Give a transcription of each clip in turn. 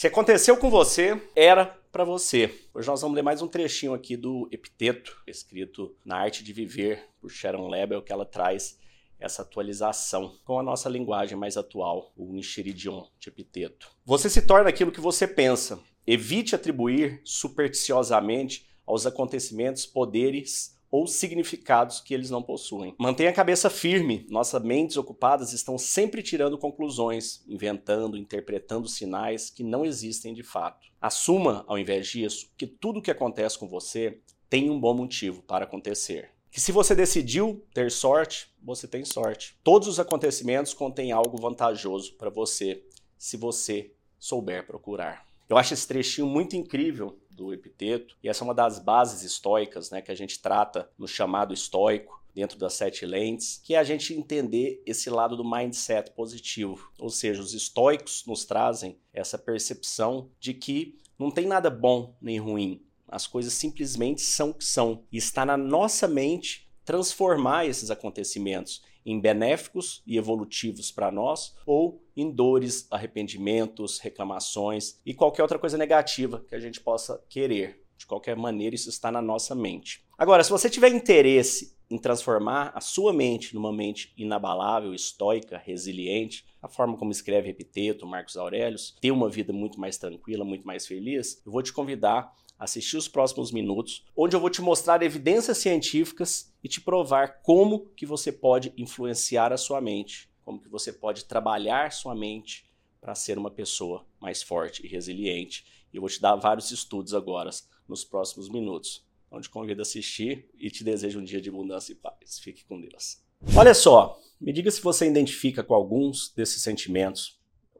Se aconteceu com você, era para você. Hoje nós vamos ler mais um trechinho aqui do Epiteto, escrito na Arte de Viver por Sharon Lebel, que ela traz essa atualização com a nossa linguagem mais atual, o Nishiridion de Epiteto. Você se torna aquilo que você pensa. Evite atribuir supersticiosamente aos acontecimentos poderes ou significados que eles não possuem. Mantenha a cabeça firme. Nossas mentes ocupadas estão sempre tirando conclusões, inventando, interpretando sinais que não existem de fato. Assuma, ao invés disso, que tudo o que acontece com você tem um bom motivo para acontecer. Que se você decidiu ter sorte, você tem sorte. Todos os acontecimentos contêm algo vantajoso para você, se você souber procurar. Eu acho esse trechinho muito incrível do epiteto, e essa é uma das bases estoicas né, que a gente trata no chamado estoico, dentro das sete lentes, que é a gente entender esse lado do mindset positivo. Ou seja, os estoicos nos trazem essa percepção de que não tem nada bom nem ruim. As coisas simplesmente são o que são. E está na nossa mente transformar esses acontecimentos em benéficos e evolutivos para nós ou em dores, arrependimentos, reclamações e qualquer outra coisa negativa que a gente possa querer. De qualquer maneira, isso está na nossa mente. Agora, se você tiver interesse em transformar a sua mente numa mente inabalável, estoica, resiliente, a forma como escreve Epiteto, Marcos Aurelius, ter uma vida muito mais tranquila, muito mais feliz, eu vou te convidar assistir os próximos minutos, onde eu vou te mostrar evidências científicas e te provar como que você pode influenciar a sua mente, como que você pode trabalhar sua mente para ser uma pessoa mais forte e resiliente. E eu vou te dar vários estudos agora nos próximos minutos. Então te convido a assistir e te desejo um dia de abundância e paz. Fique com Deus. Olha só, me diga se você identifica com alguns desses sentimentos,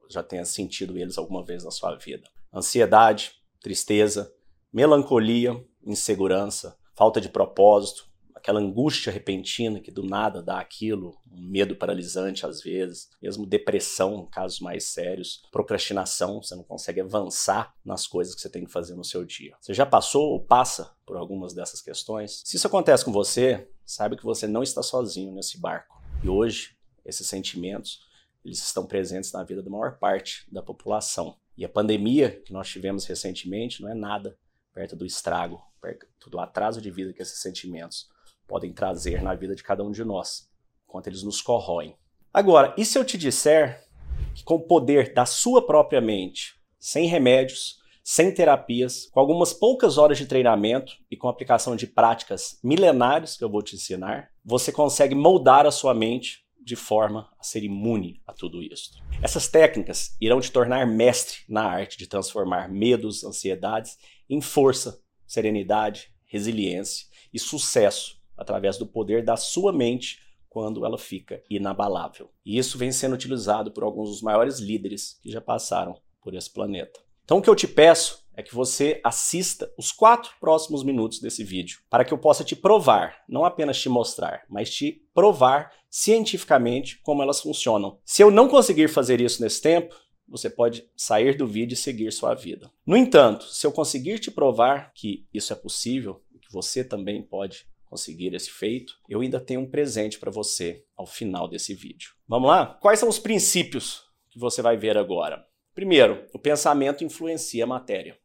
já tenha sentido eles alguma vez na sua vida. Ansiedade, tristeza, melancolia, insegurança, falta de propósito, aquela angústia repentina que do nada dá aquilo, um medo paralisante às vezes, mesmo depressão casos mais sérios, procrastinação, você não consegue avançar nas coisas que você tem que fazer no seu dia. Você já passou ou passa por algumas dessas questões? Se isso acontece com você, saiba que você não está sozinho nesse barco. E hoje, esses sentimentos, eles estão presentes na vida da maior parte da população. E a pandemia que nós tivemos recentemente não é nada perto do estrago, perto do atraso de vida que esses sentimentos podem trazer na vida de cada um de nós, enquanto eles nos corroem. Agora, e se eu te disser que com o poder da sua própria mente, sem remédios, sem terapias, com algumas poucas horas de treinamento e com aplicação de práticas milenares que eu vou te ensinar, você consegue moldar a sua mente de forma a ser imune a tudo isso. Essas técnicas irão te tornar mestre na arte de transformar medos, ansiedades em força, serenidade, resiliência e sucesso através do poder da sua mente quando ela fica inabalável. E isso vem sendo utilizado por alguns dos maiores líderes que já passaram por esse planeta. Então o que eu te peço é que você assista os quatro próximos minutos desse vídeo, para que eu possa te provar, não apenas te mostrar, mas te provar cientificamente como elas funcionam. Se eu não conseguir fazer isso nesse tempo, você pode sair do vídeo e seguir sua vida. No entanto, se eu conseguir te provar que isso é possível, que você também pode conseguir esse feito, eu ainda tenho um presente para você ao final desse vídeo. Vamos lá? Quais são os princípios que você vai ver agora? Primeiro, o pensamento influencia a matéria.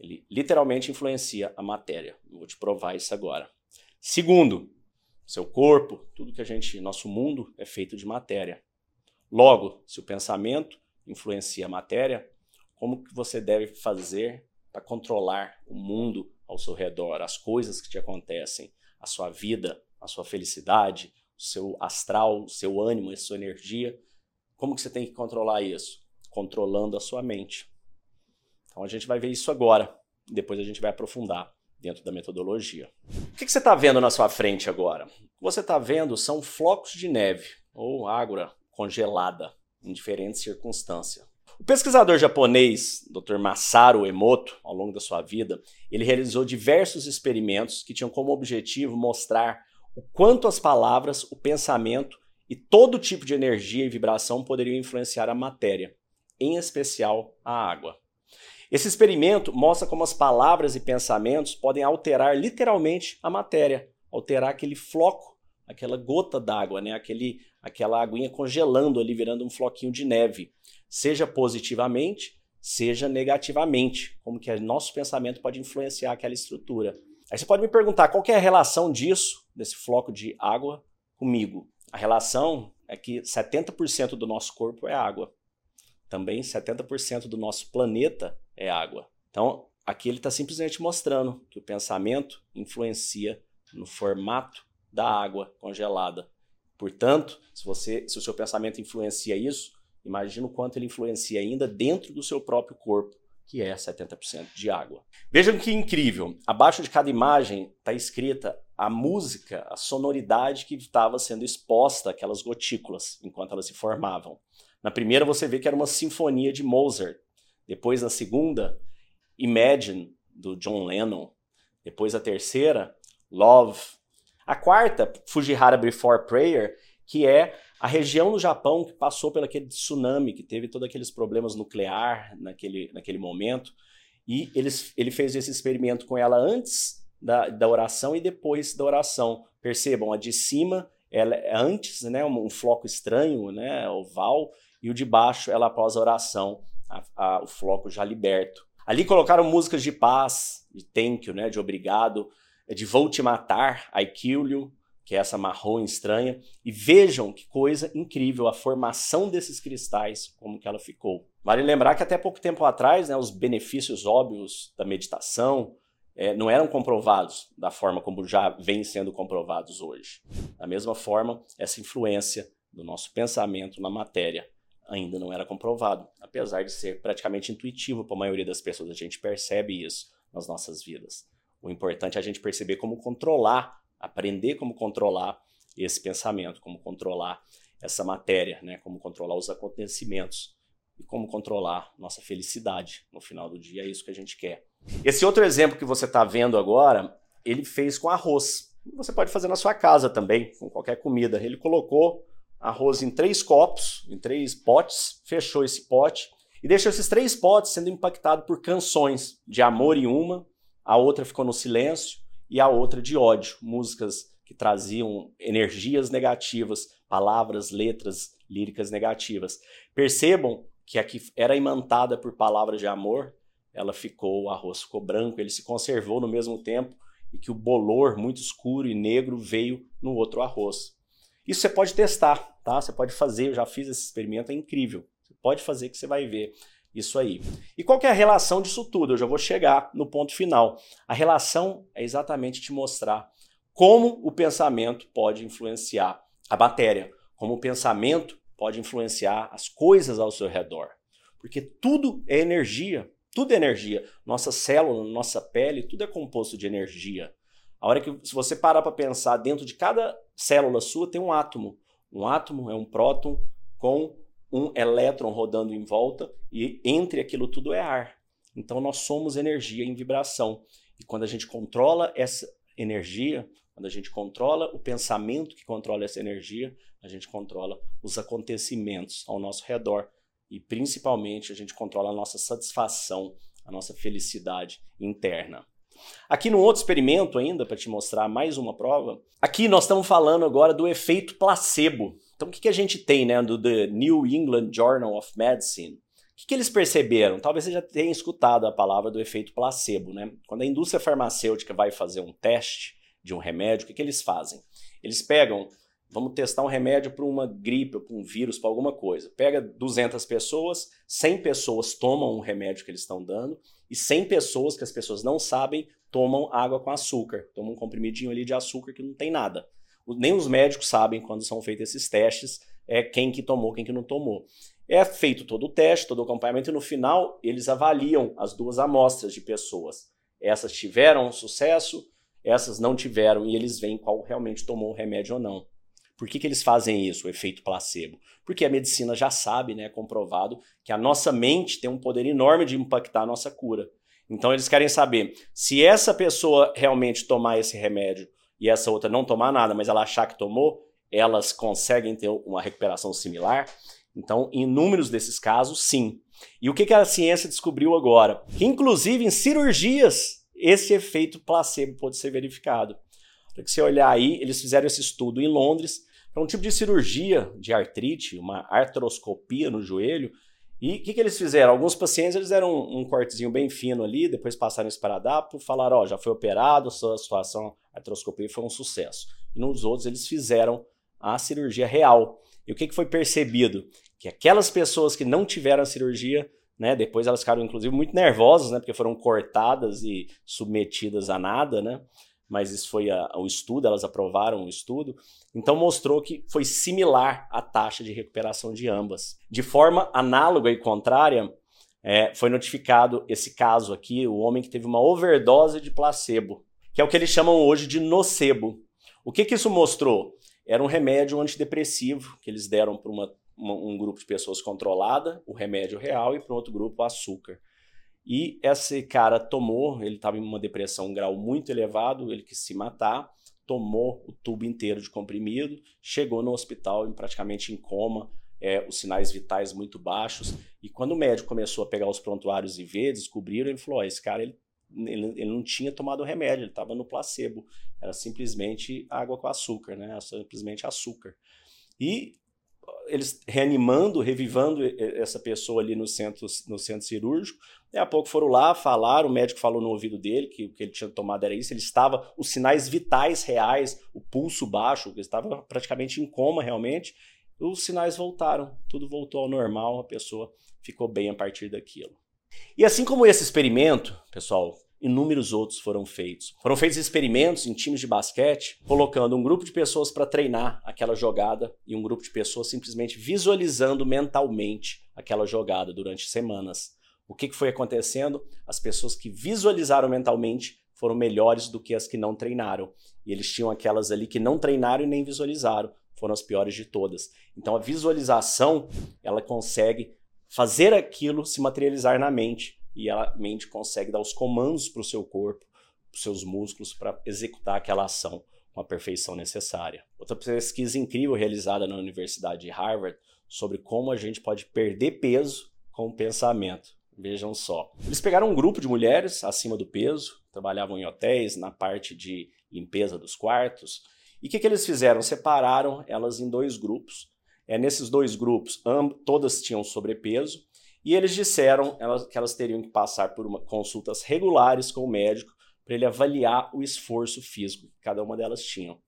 Ele literalmente influencia a matéria. Eu vou te provar isso agora. Segundo, seu corpo, tudo que a gente, nosso mundo é feito de matéria. Logo, se o pensamento influencia a matéria, como que você deve fazer para controlar o mundo ao seu redor, as coisas que te acontecem, a sua vida, a sua felicidade, o seu astral, o seu ânimo, a sua energia? Como que você tem que controlar isso? Controlando a sua mente. Então a gente vai ver isso agora. Depois a gente vai aprofundar dentro da metodologia. O que, que você está vendo na sua frente agora? O que você está vendo são flocos de neve ou água congelada em diferentes circunstâncias. O pesquisador japonês Dr. Masaru Emoto, ao longo da sua vida, ele realizou diversos experimentos que tinham como objetivo mostrar o quanto as palavras, o pensamento e todo tipo de energia e vibração poderiam influenciar a matéria, em especial a água. Esse experimento mostra como as palavras e pensamentos podem alterar literalmente a matéria, alterar aquele floco, aquela gota d'água, né? aquela aguinha congelando ali, virando um floquinho de neve, seja positivamente, seja negativamente, como que nosso pensamento pode influenciar aquela estrutura. Aí você pode me perguntar qual é a relação disso, desse floco de água, comigo. A relação é que 70% do nosso corpo é água. Também 70% do nosso planeta é água. Então, aqui ele está simplesmente mostrando que o pensamento influencia no formato da água congelada. Portanto, se, você, se o seu pensamento influencia isso, imagina o quanto ele influencia ainda dentro do seu próprio corpo, que é 70% de água. Vejam que incrível! Abaixo de cada imagem está escrita a música, a sonoridade que estava sendo exposta àquelas gotículas enquanto elas se formavam. Na primeira você vê que era uma sinfonia de Mozart. Depois na segunda, Imagine do John Lennon. Depois a terceira, Love. A quarta, Fujihara Before Prayer, que é a região do Japão que passou pelo aquele tsunami, que teve todos aqueles problemas nuclear naquele, naquele momento, e eles, ele fez esse experimento com ela antes da, da oração e depois da oração. Percebam, a de cima ela é antes, né, um, um floco estranho, né, oval, e o de baixo ela após a oração, a, a, o floco já liberto. Ali colocaram músicas de paz, de thank you, né, de obrigado, de vou te matar, I kill you, que é essa marrom estranha, e vejam que coisa incrível a formação desses cristais, como que ela ficou. Vale lembrar que até pouco tempo atrás, né, os benefícios óbvios da meditação é, não eram comprovados da forma como já vem sendo comprovados hoje. Da mesma forma, essa influência do nosso pensamento na matéria ainda não era comprovado, apesar de ser praticamente intuitivo para a maioria das pessoas. A gente percebe isso nas nossas vidas. O importante é a gente perceber como controlar aprender como controlar esse pensamento, como controlar essa matéria, né? como controlar os acontecimentos e como controlar nossa felicidade no final do dia. É isso que a gente quer. Esse outro exemplo que você está vendo agora, ele fez com arroz. Você pode fazer na sua casa também, com qualquer comida. Ele colocou arroz em três copos, em três potes, fechou esse pote e deixou esses três potes sendo impactados por canções de amor em uma, a outra ficou no silêncio e a outra de ódio, músicas que traziam energias negativas, palavras, letras líricas negativas. Percebam que a que era imantada por palavras de amor, ela ficou, o arroz ficou branco, ele se conservou no mesmo tempo e que o bolor muito escuro e negro veio no outro arroz. Isso você pode testar, tá? Você pode fazer, eu já fiz esse experimento, é incrível. Você pode fazer que você vai ver isso aí. E qual que é a relação disso tudo? Eu já vou chegar no ponto final. A relação é exatamente te mostrar como o pensamento pode influenciar a matéria, como o pensamento pode influenciar as coisas ao seu redor. Porque tudo é energia, tudo é energia. Nossa célula, nossa pele, tudo é composto de energia. A hora que se você parar para pensar, dentro de cada célula sua tem um átomo. Um átomo é um próton com um elétron rodando em volta e entre aquilo tudo é ar. Então nós somos energia em vibração. E quando a gente controla essa energia, quando a gente controla o pensamento que controla essa energia, a gente controla os acontecimentos ao nosso redor. E principalmente a gente controla a nossa satisfação, a nossa felicidade interna. Aqui no outro experimento ainda, para te mostrar mais uma prova, aqui nós estamos falando agora do efeito placebo. Então, o que, que a gente tem né, do The New England Journal of Medicine? O que, que eles perceberam? Talvez você já tenha escutado a palavra do efeito placebo. Né? Quando a indústria farmacêutica vai fazer um teste de um remédio, o que, que eles fazem? Eles pegam, vamos testar um remédio para uma gripe, para um vírus, para alguma coisa. Pega 200 pessoas, 100 pessoas tomam o remédio que eles estão dando e 100 pessoas que as pessoas não sabem tomam água com açúcar, tomam um comprimidinho ali de açúcar que não tem nada nem os médicos sabem quando são feitos esses testes, é quem que tomou, quem que não tomou. É feito todo o teste, todo o acompanhamento e no final eles avaliam as duas amostras de pessoas. Essas tiveram sucesso, essas não tiveram e eles veem qual realmente tomou o remédio ou não. Por que, que eles fazem isso, o efeito placebo? Porque a medicina já sabe, né, comprovado, que a nossa mente tem um poder enorme de impactar a nossa cura. Então eles querem saber se essa pessoa realmente tomar esse remédio e essa outra não tomar nada, mas ela achar que tomou, elas conseguem ter uma recuperação similar? Então, em inúmeros desses casos, sim. E o que, a ciência descobriu agora? Que, inclusive, em cirurgias, esse efeito placebo pode ser verificado. Para que você olhar aí, eles fizeram esse estudo em Londres para um tipo de cirurgia de artrite, uma artroscopia no joelho, E o que, que, eles fizeram? Alguns pacientes eles deram um, um, cortezinho bem fino ali, depois passaram esse paradapo, falaram, ó, já foi operado, a sua situação, a artroscopia foi um sucesso. E nos outros eles fizeram a cirurgia real. E o que, que foi percebido? Que aquelas pessoas que não tiveram a cirurgia, né, depois elas ficaram inclusive muito nervosas, né, porque foram cortadas e submetidas a nada, né? Mas isso foi a, o estudo, elas aprovaram o estudo, então mostrou que foi similar a taxa de recuperação de ambas. De forma análoga e contrária, é, foi notificado esse caso aqui, o homem que teve uma overdose de placebo, que é o que eles chamam hoje de nocebo. O que, que isso mostrou? Era um remédio antidepressivo que eles deram para um grupo de pessoas controlada, o remédio real, e para outro grupo o açúcar. E esse cara tomou, ele estava em uma depressão um grau muito elevado, ele quis se matar, tomou o tubo inteiro de comprimido, chegou no hospital praticamente em coma, é, os sinais vitais muito baixos. E quando o médico começou a pegar os prontuários e ver, descobriram, ele falou: oh, esse cara ele, ele, ele não tinha tomado remédio, ele estava no placebo. Era simplesmente água com açúcar, né? Simplesmente açúcar. E eles reanimando, revivando essa pessoa ali no centro, no centro cirúrgico. Daqui a pouco foram lá, falaram, o médico falou no ouvido dele que o que ele tinha tomado era isso. Ele estava, os sinais vitais reais, o pulso baixo, ele estava praticamente em coma realmente. Os sinais voltaram, tudo voltou ao normal, a pessoa ficou bem a partir daquilo. E assim como esse experimento, pessoal, inúmeros outros foram feitos. Foram feitos experimentos em times de basquete, colocando um grupo de pessoas para treinar aquela jogada e um grupo de pessoas simplesmente visualizando mentalmente aquela jogada durante semanas. O que, foi acontecendo? As pessoas que visualizaram mentalmente foram melhores do que as que não treinaram. E eles tinham aquelas ali que não treinaram e nem visualizaram, foram as piores de todas. Então a visualização, ela consegue fazer aquilo se materializar na mente e a mente consegue dar os comandos para o seu corpo, para os seus músculos, para executar aquela ação com a perfeição necessária. Outra pesquisa incrível realizada na Universidade de Harvard sobre como a gente pode perder peso com o pensamento. Vejam só. Eles pegaram um grupo de mulheres acima do peso, trabalhavam em hotéis, na parte de limpeza dos quartos. E o que, que eles fizeram? Separaram elas em dois grupos. É, nesses dois grupos, todas tinham sobrepeso e eles disseram que elas teriam que passar por uma, consultas regulares com o médico para ele avaliar o esforço físico que cada uma delas tinham.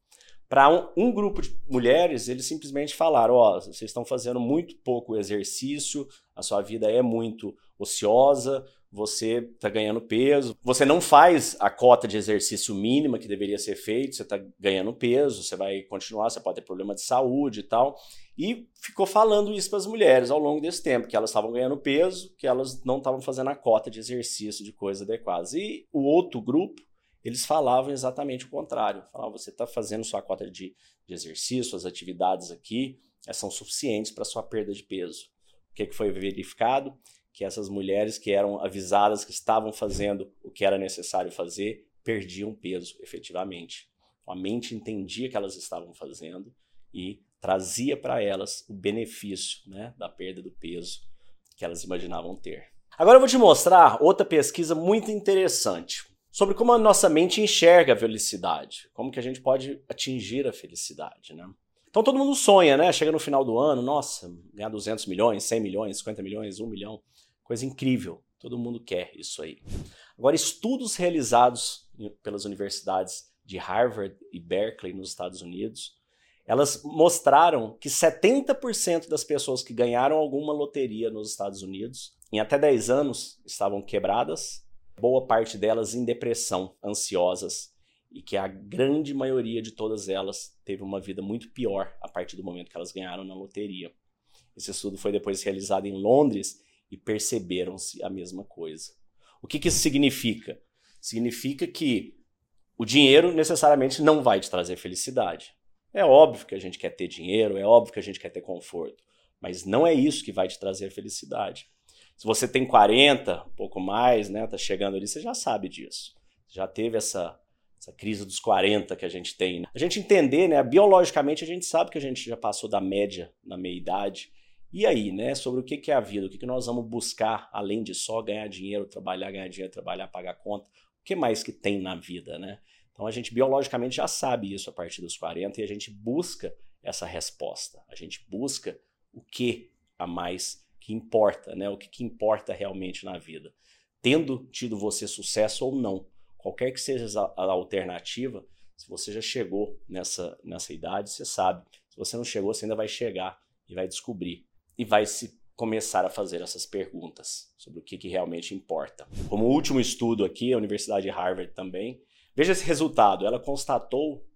Para um, um, grupo de mulheres, eles simplesmente falaram: Ó, oh, vocês estão fazendo muito pouco exercício, a sua vida é muito ociosa, você está ganhando peso, você não faz a cota de exercício mínima que deveria ser feito, você está ganhando peso, você vai continuar, você pode ter problema de saúde e tal. E ficou falando isso para as mulheres ao longo desse tempo, que elas estavam ganhando peso, que elas não estavam fazendo a cota de exercício, de coisas adequadas. E o outro grupo, eles falavam exatamente o contrário. Falavam, você está fazendo sua cota de, de exercício, suas atividades aqui, são suficientes para sua perda de peso. O que, que foi verificado? Que essas mulheres que eram avisadas que estavam fazendo o que era necessário fazer, perdiam peso efetivamente. A mente entendia que elas estavam fazendo e trazia para elas o benefício né, da perda do peso que elas imaginavam ter. Agora eu vou te mostrar outra pesquisa muito interessante sobre como a nossa mente enxerga a felicidade, como que a gente pode atingir a felicidade, né? Então todo mundo sonha, né? Chega no final do ano, nossa, ganhar 200 milhões, 100 milhões, 50 milhões, 1 milhão, coisa incrível. Todo mundo quer isso aí. Agora, estudos realizados pelas universidades de Harvard e Berkeley nos Estados Unidos elas mostraram que 70% das pessoas que ganharam alguma loteria nos Estados Unidos, em até 10 anos, estavam quebradas, boa parte delas em depressão, ansiosas, e que a grande maioria de todas elas teve uma vida muito pior a partir do momento que elas ganharam na loteria. Esse estudo foi depois realizado em Londres e perceberam-se a mesma coisa. O que, que isso significa? Significa que o dinheiro necessariamente não vai te trazer felicidade. É óbvio que a gente quer ter dinheiro, é óbvio que a gente quer ter conforto, mas não é isso que vai te trazer felicidade. Se você tem 40, um pouco mais, né, tá chegando ali, você já sabe disso. Já teve essa essa crise dos 40 que a gente tem. Né? A gente entender, né, biologicamente a gente sabe que a gente já passou da média na meia idade. E aí, né, sobre o que é a vida, o que nós vamos buscar além de só ganhar dinheiro, trabalhar, ganhar dinheiro, trabalhar, pagar conta, o que mais que tem na vida, né? Então a gente biologicamente já sabe isso a partir dos 40 e a gente busca essa resposta. A gente busca o que a mais que importa, né? O que, que importa realmente na vida. Tendo tido você sucesso ou não, qualquer que seja a, alternativa, se você já chegou nessa, nessa idade, você sabe. Se você não chegou, você ainda vai chegar e vai descobrir. E vai se começar a fazer essas perguntas sobre o que, que realmente importa. Como último estudo aqui, a Universidade de Harvard também, veja esse resultado. Ela constatou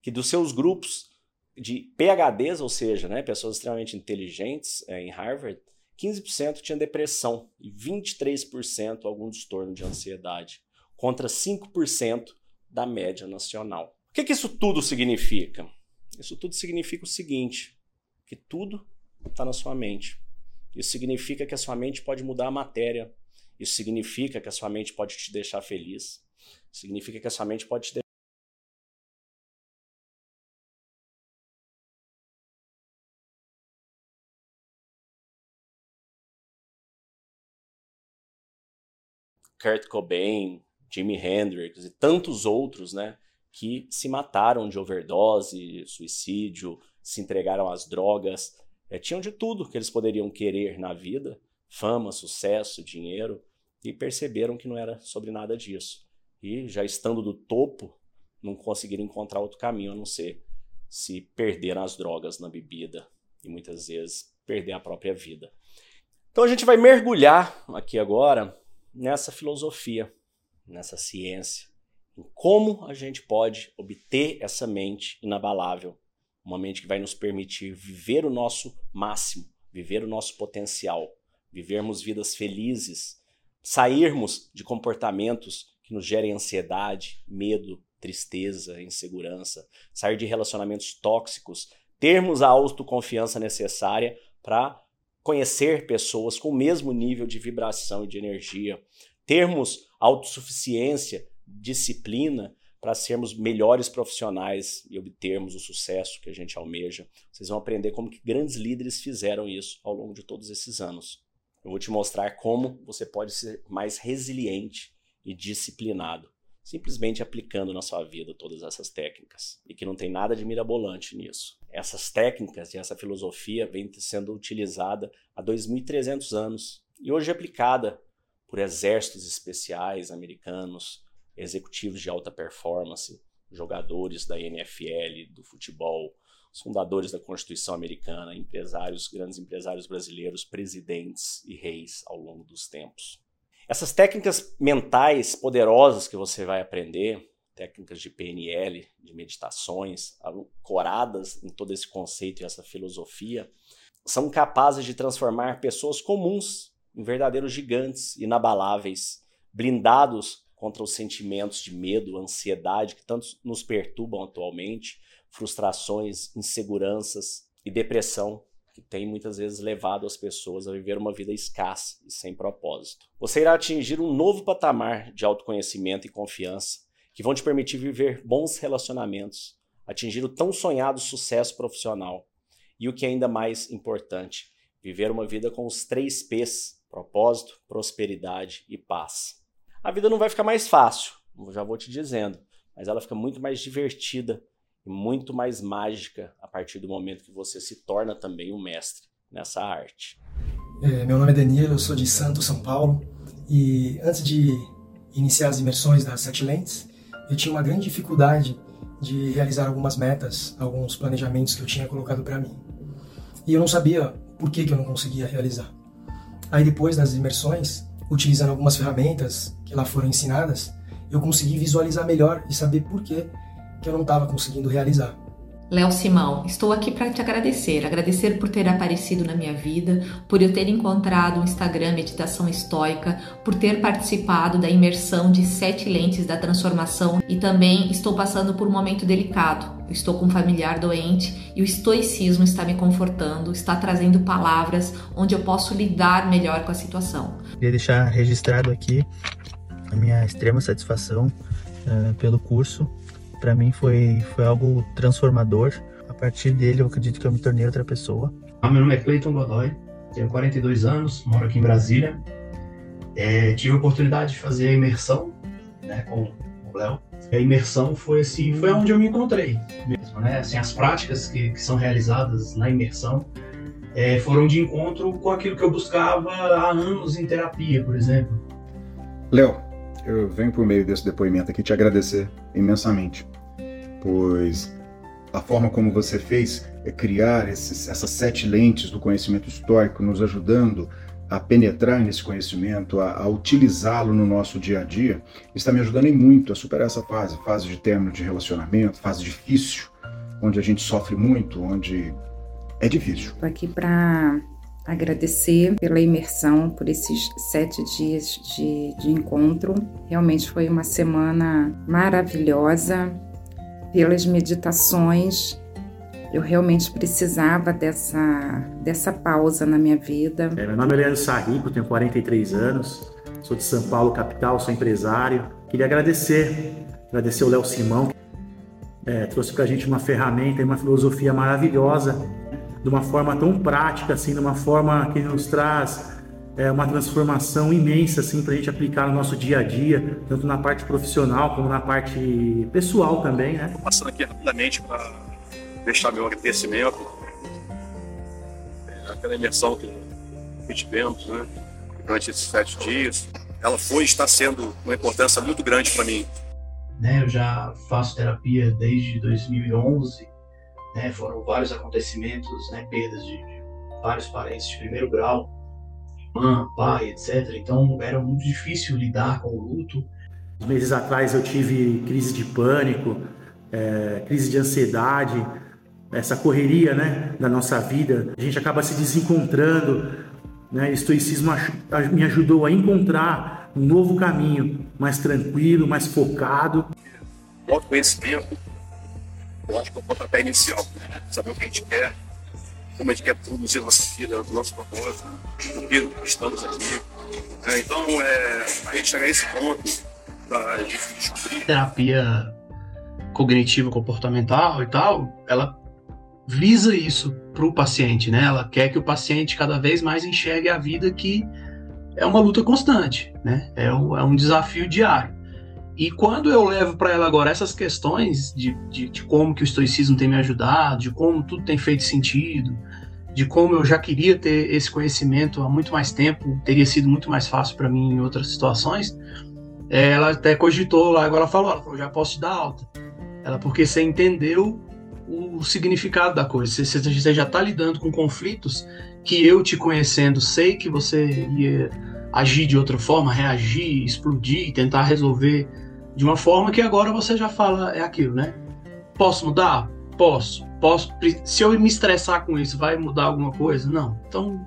que dos seus grupos de PhDs, ou seja, né, pessoas extremamente inteligentes é, em Harvard, 15% tinha depressão e 23% algum transtorno de ansiedade, contra 5% da média nacional. O que, que isso tudo significa? Isso tudo significa o seguinte: que tudo está na sua mente. Isso significa que a sua mente pode mudar a matéria. Isso significa que a sua mente pode te deixar feliz. Significa que a sua mente pode te Kurt Cobain, Jimi Hendrix e tantos outros, né, que se mataram de overdose, suicídio, se entregaram às drogas, é, tinham de tudo que eles poderiam querer na vida, fama, sucesso, dinheiro, e perceberam que não era sobre nada disso. E já estando do topo, não conseguiram encontrar outro caminho a não ser se perder nas drogas, na bebida e muitas vezes perder a própria vida. Então a gente vai mergulhar aqui agora nessa filosofia, nessa ciência, em como a gente pode obter essa mente inabalável, uma mente que vai nos permitir viver o nosso máximo, viver o nosso potencial, vivermos vidas felizes, sairmos de comportamentos que nos gerem ansiedade, medo, tristeza, insegurança, sair de relacionamentos tóxicos, termos a autoconfiança necessária para conhecer pessoas com o mesmo nível de vibração e de energia, termos autossuficiência, disciplina para sermos melhores profissionais e obtermos o sucesso que a gente almeja. Vocês vão aprender como que grandes líderes fizeram isso ao longo de todos esses anos. Eu vou te mostrar como você pode ser mais resiliente e disciplinado, simplesmente aplicando na sua vida todas essas técnicas, e que não tem nada de mirabolante nisso. Essas técnicas e essa filosofia vem sendo utilizada há 2.300 anos e hoje é aplicada por exércitos especiais americanos, executivos de alta performance, jogadores da NFL, do futebol, os fundadores da Constituição Americana, empresários, grandes empresários brasileiros, presidentes e reis ao longo dos tempos. Essas técnicas mentais poderosas que você vai aprender, técnicas de PNL, de meditações, ancoradas em todo esse conceito e essa filosofia, são capazes de transformar pessoas comuns verdadeiros gigantes inabaláveis, blindados contra os sentimentos de medo, ansiedade que tanto nos perturbam atualmente, frustrações, inseguranças e depressão que tem muitas vezes levado as pessoas a viver uma vida escassa e sem propósito. Você irá atingir um novo patamar de autoconhecimento e confiança que vão te permitir viver bons relacionamentos, atingir o tão sonhado sucesso profissional e o que é ainda mais importante, viver uma vida com os três P's: propósito, prosperidade e paz a vida não vai ficar mais fácil, já vou te dizendo, mas ela fica muito mais divertida e muito mais mágica a partir do momento que você se torna também um mestre nessa arte. É, meu nome é Danilo, eu sou de Santos, São Paulo, e antes de iniciar as imersões das Sete Lentes, eu tinha uma grande dificuldade de realizar algumas metas, alguns planejamentos que eu tinha colocado para mim. E eu não sabia por que, que eu não conseguia realizar. Aí depois das imersões, utilizando algumas ferramentas que lá foram ensinadas, eu consegui visualizar melhor e saber por que, que eu não estava conseguindo realizar. Léo Simão, estou aqui para te agradecer. Agradecer por ter aparecido na minha vida, por eu ter encontrado o Instagram Meditação Estoica, por ter participado da imersão de sete lentes da transformação e também estou passando por um momento delicado. Estou com um familiar doente e o estoicismo está me confortando, está trazendo palavras onde eu posso lidar melhor com a situação. Queria deixar registrado aqui a minha extrema satisfação uh, pelo curso para mim foi, foi algo transformador. A partir dele, eu acredito que eu me tornei outra pessoa. Ah, meu nome é Cleiton Godoy, tenho 42 anos, moro aqui em Brasília. É, tive a oportunidade de fazer a imersão né, com o Léo. A imersão foi assim, foi onde eu me encontrei mesmo, né? Assim, as práticas que, que são realizadas na imersão é, foram de encontro com aquilo que eu buscava há anos em terapia, por exemplo. Léo, eu venho por meio desse depoimento aqui te agradecer imensamente, pois a forma como você fez é criar esses, essas sete lentes do conhecimento histórico, nos ajudando a penetrar nesse conhecimento, a, a utilizá-lo no nosso dia a dia, está me ajudando muito a superar essa fase, fase de término de relacionamento, fase difícil, onde a gente sofre muito, onde é difícil. Estou aqui para agradecer pela imersão, por esses sete dias de, de encontro. Realmente foi uma semana maravilhosa. Pelas meditações, eu realmente precisava dessa, dessa pausa na minha vida. É, meu nome é Leandro Sarrico, tenho 43 anos, sou de São Paulo, capital, sou empresário. Queria agradecer, agradecer o Léo Simão, é, trouxe para a gente uma ferramenta e uma filosofia maravilhosa de uma forma tão prática, assim, de uma forma que nos traz é, uma transformação imensa, assim, para a gente aplicar no nosso dia a dia, tanto na parte profissional como na parte pessoal também, né? Passando aqui rapidamente para deixar meu agradecimento é, aquela imersão que, que tivemos, né? Durante esses sete dias, ela foi e está sendo uma importância muito grande para mim. Né, eu já faço terapia desde 2011 né? Foram vários acontecimentos, né? Perdas de, de vários parentes de primeiro grau, irmã, pai, etc. Então era muito difícil lidar com o luto. Meses atrás eu tive crise de pânico, é, crise de ansiedade, essa correria, né, da nossa vida. A gente acaba se desencontrando, né? O estoicismo me ajudou a encontrar um novo caminho, mais tranquilo, mais focado. O autoconhecimento eu acho que é o pontapé inicial. Saber o que a gente quer, como a gente quer produzir nossa vida, o nosso propósito, o que estamos aqui. É, então, é, a gente chegar a esse ponto da, de descobrir. Terapia cognitiva comportamental e tal, ela visa isso para o paciente, né? Ela quer que o paciente cada vez mais enxergue a vida que é uma luta constante, né? É um, é um desafio diário. E quando eu levo para ela agora essas questões de, de, de, como que o estoicismo tem me ajudado, de como tudo tem feito sentido, de como eu já queria ter esse conhecimento há muito mais tempo, teria sido muito mais fácil para mim em outras situações, é, ela até cogitou lá, agora ela falou, ela falou, já posso te dar alta. Ela, porque você entendeu o significado da coisa, você, você já está lidando com conflitos que eu te conhecendo sei que você ia agir de outra forma, reagir, explodir, tentar resolver de uma forma que agora você já fala é aquilo, né? Posso mudar? Posso. Posso. Se eu me estressar com isso, vai mudar alguma coisa? Não. Então,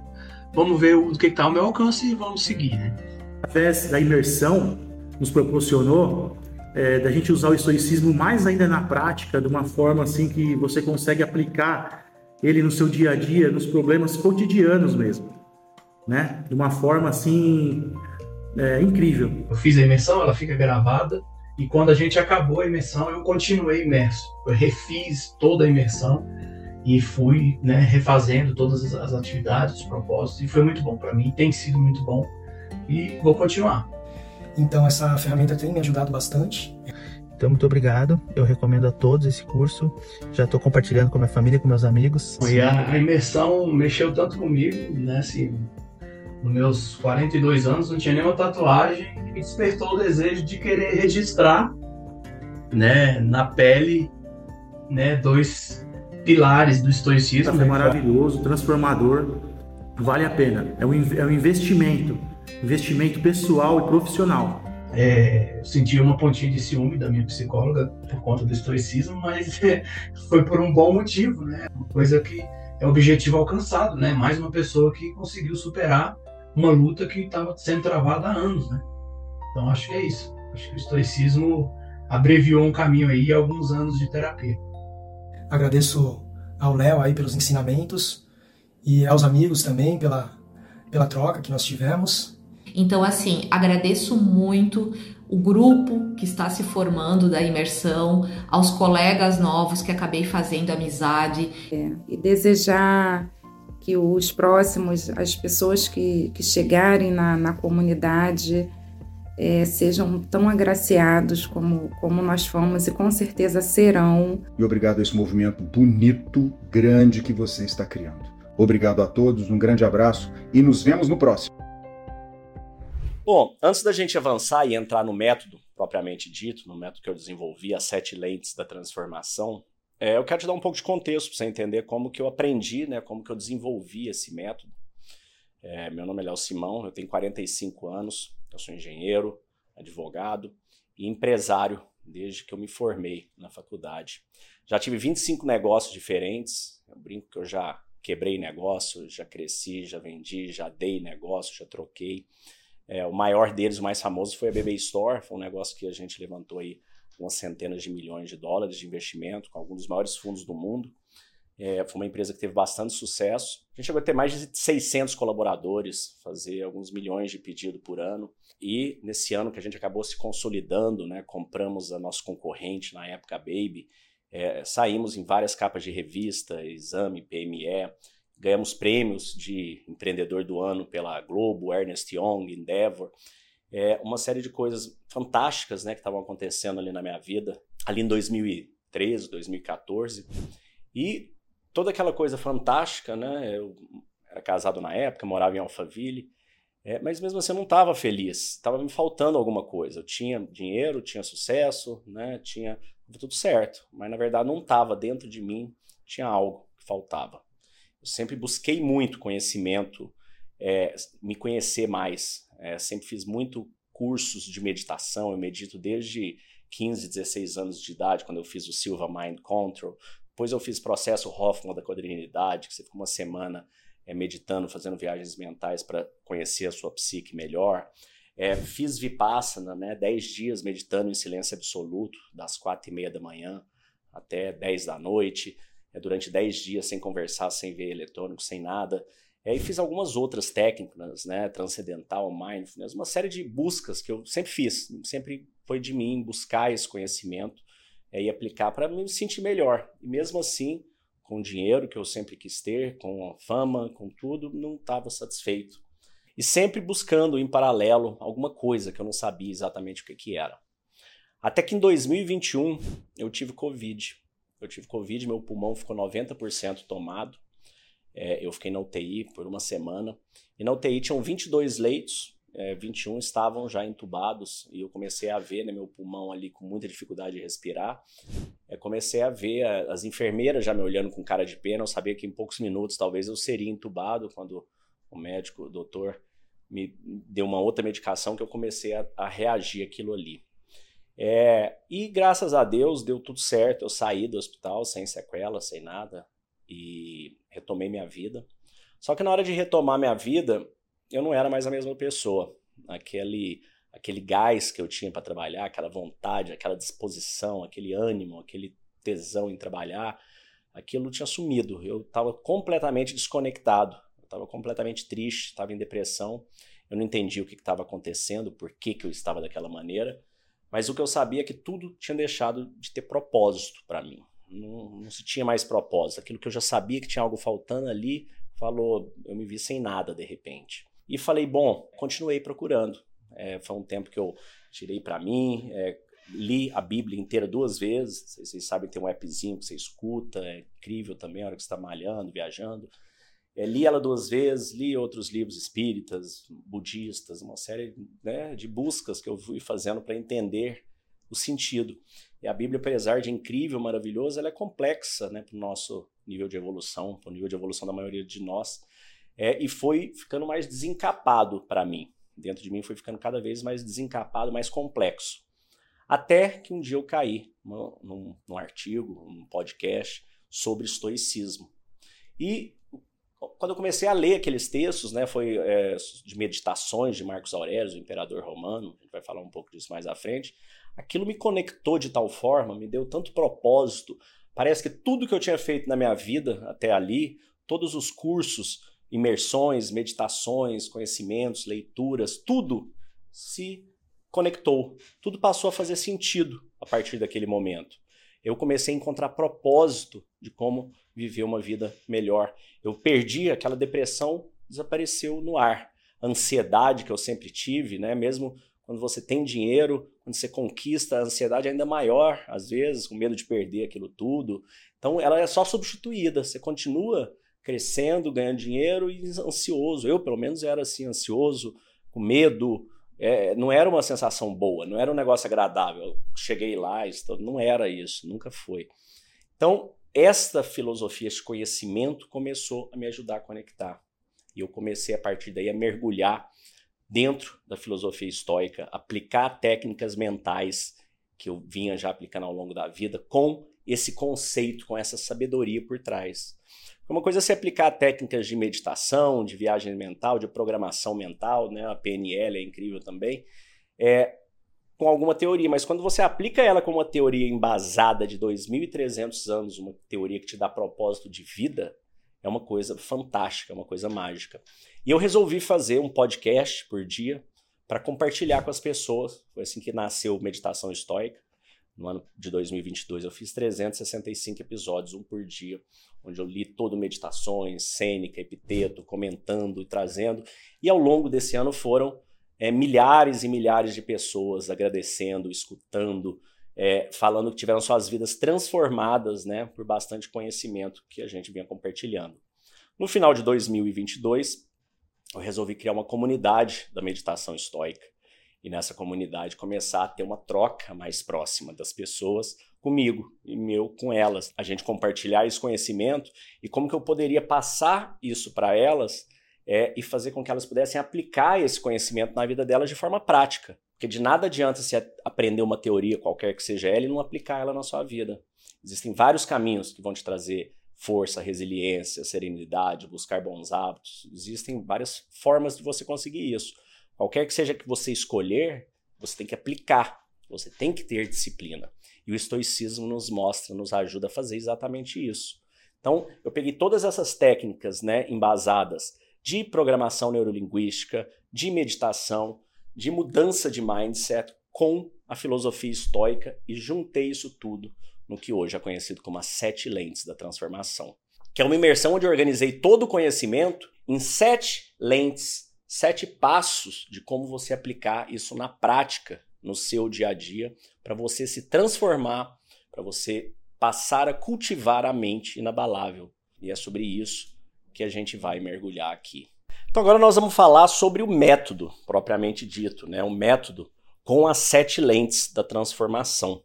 vamos ver o que está ao meu alcance e vamos seguir, né? Através da imersão, nos proporcionou é, da gente usar o estoicismo mais ainda na prática, de uma forma assim que você consegue aplicar ele no seu dia a dia, nos problemas cotidianos mesmo, né? De uma forma assim é, incrível. Eu fiz a imersão, ela fica gravada e quando a gente acabou a imersão, eu continuei imerso. Eu refiz toda a imersão e fui né, refazendo todas as atividades, os propósitos, e foi muito bom para mim, tem sido muito bom e vou continuar. Então, essa ferramenta tem me ajudado bastante. Então, muito obrigado. Eu recomendo a todos esse curso. Já estou compartilhando com a minha família, com meus amigos. E a, imersão mexeu tanto comigo, né? Assim, nos meus 42 anos, não tinha nenhuma tatuagem e me despertou o desejo de querer registrar, né, na pele, né, dois pilares do estoicismo. Foi maravilhoso, transformador, vale a pena. É um, é um investimento, investimento pessoal e profissional. É, eu senti uma pontinha de ciúme da minha psicóloga por conta do estoicismo, mas é, foi por um bom motivo, né? Uma coisa que é objetivo alcançado, né? Mais uma pessoa que conseguiu superar uma luta que estava sendo travada há anos, né? Então acho que é isso. Acho que o estoicismo abreviou um caminho aí, alguns anos de terapia. Agradeço ao Léo aí pelos ensinamentos e aos amigos também pela, pela troca que nós tivemos. Então, assim, agradeço muito o grupo que está se formando da imersão, aos colegas novos que acabei fazendo amizade. É, e desejar que os próximos, as pessoas que, que chegarem na, na comunidade, é, sejam tão agraciados como, como nós fomos e com certeza serão. E obrigado a esse movimento bonito, grande que você está criando. Obrigado a todos, um grande abraço e nos vemos no próximo. Bom, antes da gente avançar e entrar no método propriamente dito, no método que eu desenvolvi, as sete lentes da transformação, é, eu quero te dar um pouco de contexto para você entender como que eu aprendi, né, como que eu desenvolvi esse método. É, meu nome é Léo Simão, eu tenho 45 anos, eu sou engenheiro, advogado e empresário desde que eu me formei na faculdade. Já tive 25 negócios diferentes, eu brinco que eu já quebrei negócio, já cresci, já vendi, já dei negócio, já troquei. É, o maior deles, o mais famoso, foi a BB Store, foi um negócio que a gente levantou aí umas centenas de milhões de dólares de investimento com alguns dos maiores fundos do mundo. É, foi uma empresa que teve bastante sucesso. A gente chegou a ter mais de 600 colaboradores, fazer alguns milhões de pedido por ano. E nesse ano que a gente acabou se consolidando, né, compramos a nosso concorrente na época, a Baby, é, saímos em várias capas de revista, Exame, PME, ganhamos prêmios de empreendedor do ano pela Globo, Ernest Young, Endeavor, é, uma série de coisas fantásticas né, que estavam acontecendo ali na minha vida, ali em 2013, 2014. E toda aquela coisa fantástica, né? Eu era casado na época, morava em Alphaville, é, mas mesmo assim eu não estava feliz, estava me faltando alguma coisa. Eu tinha dinheiro, tinha sucesso, né? Tinha tudo certo, mas na verdade não estava dentro de mim, tinha algo que faltava. Eu sempre busquei muito conhecimento, é, me conhecer mais. É, sempre fiz muito cursos de meditação. Eu medito desde 15, 16 anos de idade, quando eu fiz o Silva Mind Control. Depois eu fiz processo Hoffman da quadrinidade, que você fica uma semana é, meditando, fazendo viagens mentais para conhecer a sua psique melhor. É, fiz Vipassana, né, 10 dias meditando em silêncio absoluto, das 4 e meia da manhã até 10 da noite durante 10 dias sem conversar, sem ver eletrônico, sem nada. É, e fiz algumas outras técnicas, né, transcendental, mindfulness, uma série de buscas que eu sempre fiz, sempre foi de mim buscar esse conhecimento é, e aplicar para me sentir melhor. E mesmo assim, com o dinheiro que eu sempre quis ter, com a fama, com tudo, não estava satisfeito. E sempre buscando em paralelo alguma coisa que eu não sabia exatamente o que, que era. Até que em 2021 eu tive Covid. Eu tive Covid, meu pulmão ficou 90% tomado. É, eu fiquei na UTI por uma semana. E na UTI tinham 22 leitos, é, 21 estavam já entubados. E eu comecei a ver né, meu pulmão ali com muita dificuldade de respirar. É, comecei a ver as enfermeiras já me olhando com cara de pena. Eu sabia que em poucos minutos talvez eu seria entubado quando o médico, o doutor, me deu uma outra medicação que eu comecei a, a reagir aquilo ali. É, e graças a Deus deu tudo certo. Eu saí do hospital sem sequela, sem nada e retomei minha vida. Só que na hora de retomar minha vida, eu não era mais a mesma pessoa. Aquele, aquele gás que eu tinha para trabalhar, aquela vontade, aquela disposição, aquele ânimo, aquele tesão em trabalhar, aquilo tinha sumido. Eu estava completamente desconectado. Eu estava completamente triste, estava em depressão. Eu não entendi o que estava acontecendo, por que, que eu estava daquela maneira. Mas o que eu sabia é que tudo tinha deixado de ter propósito para mim. Não, não, se tinha mais propósito. Aquilo que eu já sabia que tinha algo faltando ali, falou, eu me vi sem nada de repente. E falei, bom, continuei procurando. É, foi um tempo que eu tirei para mim, é, li a Bíblia inteira duas vezes. Vocês, sabem tem um appzinho que você escuta, é incrível também a hora que você está malhando, viajando. É, li ela duas vezes, li outros livros espíritas, budistas, uma série né, de buscas que eu fui fazendo para entender o sentido. E a Bíblia, apesar de incrível, maravilhosa, ela é complexa né, para o nosso nível de evolução, para o nível de evolução da maioria de nós. É, e foi ficando mais desencapado para mim. Dentro de mim foi ficando cada vez mais desencapado, mais complexo. Até que um dia eu caí num, num, artigo, num podcast sobre estoicismo. E quando eu comecei a ler aqueles textos, né, foi é, de meditações de Marcos Aurélio, o imperador romano, a gente vai falar um pouco disso mais à frente, aquilo me conectou de tal forma, me deu tanto propósito. Parece que tudo que eu tinha feito na minha vida até ali, todos os cursos, imersões, meditações, conhecimentos, leituras, tudo se conectou. Tudo passou a fazer sentido a partir daquele momento. Eu comecei a encontrar propósito de como viver uma vida melhor. Eu perdi aquela depressão, desapareceu no ar. A ansiedade que eu sempre tive, né? Mesmo quando você tem dinheiro, quando você conquista, a ansiedade é ainda maior, às vezes, com medo de perder aquilo tudo. Então, ela é só substituída. Você continua crescendo, ganhando dinheiro e ansioso. Eu, pelo menos, era assim, ansioso, com medo. É, não era uma sensação boa, não era um negócio agradável. cheguei lá, não era isso, nunca foi. Então, esta filosofia, esse conhecimento começou a me ajudar a conectar. E eu comecei a partir daí a mergulhar dentro da filosofia estoica, aplicar técnicas mentais que eu vinha já aplicando ao longo da vida com esse conceito, com essa sabedoria por trás. Uma coisa é se aplicar técnicas de meditação, de viagem mental, de programação mental, né? A PNL é incrível também. É, com alguma teoria, mas quando você aplica ela com uma teoria embasada de 2.300 anos, uma teoria que te dá propósito de vida, é uma coisa fantástica, é uma coisa mágica. E eu resolvi fazer um podcast por dia para compartilhar com as pessoas. Foi assim que nasceu Meditação Estoica. No ano de 2022 eu fiz 365 episódios, um por dia, onde eu li todo meditações, cênica, epiteto, comentando e trazendo. E ao longo desse ano foram é, milhares e milhares de pessoas agradecendo, escutando, é, falando que tiveram suas vidas transformadas né, por bastante conhecimento que a gente vinha compartilhando. No final de 2022, eu resolvi criar uma comunidade da meditação estoica e nessa comunidade começar a ter uma troca mais próxima das pessoas comigo e meu com elas. A gente compartilhar esse conhecimento e como que eu poderia passar isso para elas é, e fazer com que elas pudessem aplicar esse conhecimento na vida delas de forma prática. Porque de nada adianta se aprender uma teoria, qualquer que seja ela, e não aplicar ela na sua vida. Existem vários caminhos que vão te trazer força, resiliência, serenidade, buscar bons hábitos. Existem várias formas de você conseguir isso. Qualquer que seja que você escolher, você tem que aplicar, você tem que ter disciplina. E o estoicismo nos mostra, nos ajuda a fazer exatamente isso. Então, eu peguei todas essas técnicas né, embasadas de programação neurolinguística, de meditação, de mudança de mindset com a filosofia estoica e juntei isso tudo no que hoje é conhecido como as sete lentes da transformação, que é uma imersão onde eu organizei todo o conhecimento em sete lentes, sete passos de como você aplicar isso na prática, no seu dia a dia, para você se transformar, para você passar a cultivar a mente inabalável. E é sobre isso que a gente vai mergulhar aqui. Então agora nós vamos falar sobre o método propriamente dito, né? O método com as sete lentes da transformação.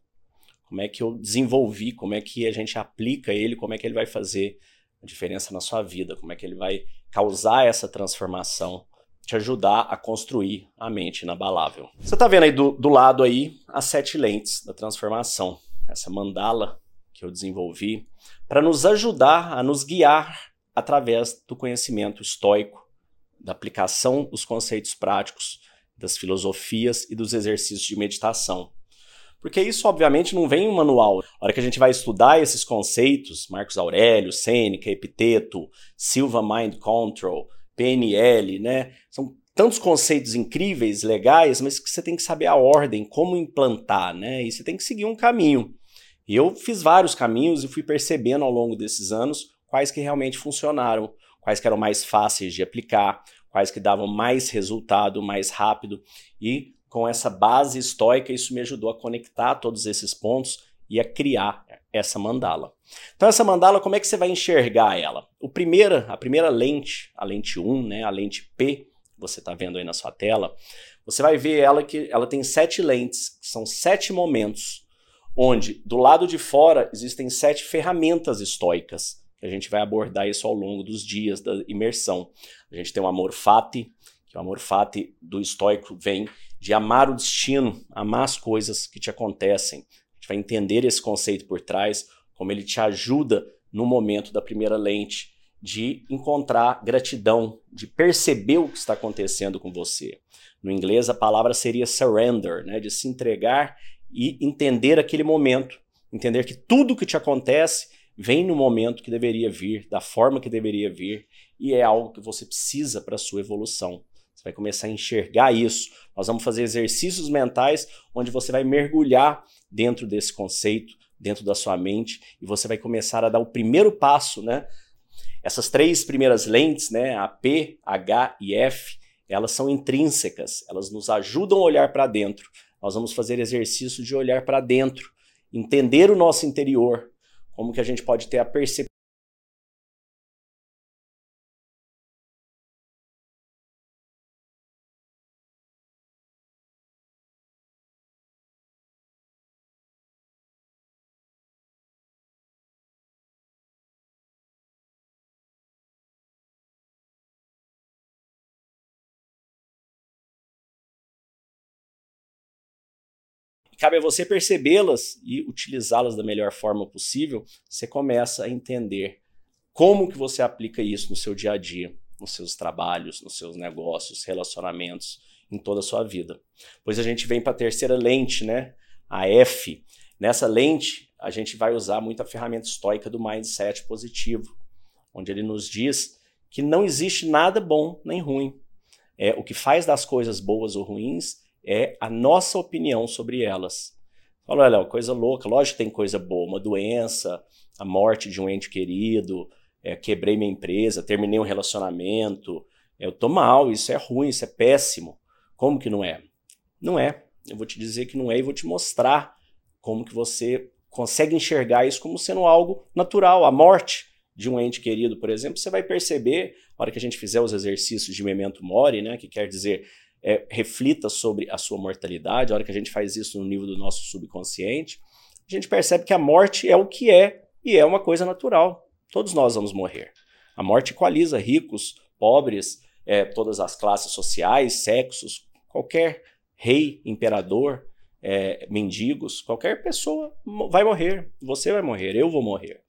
Como é que eu desenvolvi, como é que a gente aplica ele, como é que ele vai fazer a diferença na sua vida, como é que ele vai causar essa transformação, te ajudar a construir a mente inabalável. Você está vendo aí do, do lado aí as sete lentes da transformação, essa mandala que eu desenvolvi para nos ajudar a nos guiar através do conhecimento estoico, da aplicação dos conceitos práticos, das filosofias e dos exercícios de meditação. Porque isso, obviamente, não vem em um manual. A hora que a gente vai estudar esses conceitos, Marcos Aurélio, Sêneca, Epiteto, Silva Mind Control, PNL, né? São tantos conceitos incríveis, legais, mas que você tem que saber a ordem, como implantar, né? E você tem que seguir um caminho. E eu fiz vários caminhos e fui percebendo ao longo desses anos quais que realmente funcionaram, quais que eram mais fáceis de aplicar, quais que davam mais resultado mais rápido e com essa base estoica, isso me ajudou a conectar todos esses pontos e a criar essa mandala. Então essa mandala, como é que você vai enxergar ela? O primeira, a primeira lente, a lente 1, né, a lente P, que você está vendo aí na sua tela, você vai ver ela que ela tem sete lentes, são sete momentos, onde do lado de fora existem sete ferramentas estoicas, a gente vai abordar isso ao longo dos dias da imersão. A gente tem o amor fati, que o amor fati do estoico vem de amar o destino, amar as coisas que te acontecem. A gente vai entender esse conceito por trás, como ele te ajuda no momento da primeira lente de encontrar gratidão, de perceber o que está acontecendo com você. No inglês a palavra seria surrender, né, de se entregar e entender aquele momento, entender que tudo que te acontece vem no momento que deveria vir, da forma que deveria vir, e é algo que você precisa para a sua evolução vai começar a enxergar isso. Nós vamos fazer exercícios mentais onde você vai mergulhar dentro desse conceito, dentro da sua mente, e você vai começar a dar o primeiro passo, né? Essas três primeiras lentes, né, a P, H e F, elas são intrínsecas, elas nos ajudam a olhar para dentro. Nós vamos fazer exercício de olhar para dentro, entender o nosso interior, como que a gente pode ter a percepção cabe a você percebê-las e utilizá-las da melhor forma possível. Você começa a entender como que você aplica isso no seu dia a dia, nos seus trabalhos, nos seus negócios, relacionamentos, em toda a sua vida. Pois a gente vem para a terceira lente, né? A F. Nessa lente, a gente vai usar muito a ferramenta estoica do mindset positivo, onde ele nos diz que não existe nada bom nem ruim. É, o que faz das coisas boas ou ruins é a nossa opinião sobre elas. Olha, Léo, coisa louca. Lógico que tem coisa boa, uma doença, a morte de um ente querido, é, quebrei minha empresa, terminei um relacionamento, eu tô mal, isso é ruim, isso é péssimo. Como que não é? Não é. Eu vou te dizer que não é e vou te mostrar como que você consegue enxergar isso como sendo algo natural. A morte de um ente querido, por exemplo, você vai perceber, na hora que a gente fizer os exercícios de memento mori, né, que quer dizer é, reflita sobre a sua mortalidade, a hora que a gente faz isso no nível do nosso subconsciente, a gente percebe que a morte é o que é e é uma coisa natural. Todos nós vamos morrer. A morte equaliza ricos, pobres, é, todas as classes sociais, sexos, qualquer rei, imperador, é, mendigos, qualquer pessoa vai morrer. Você vai morrer, eu vou morrer.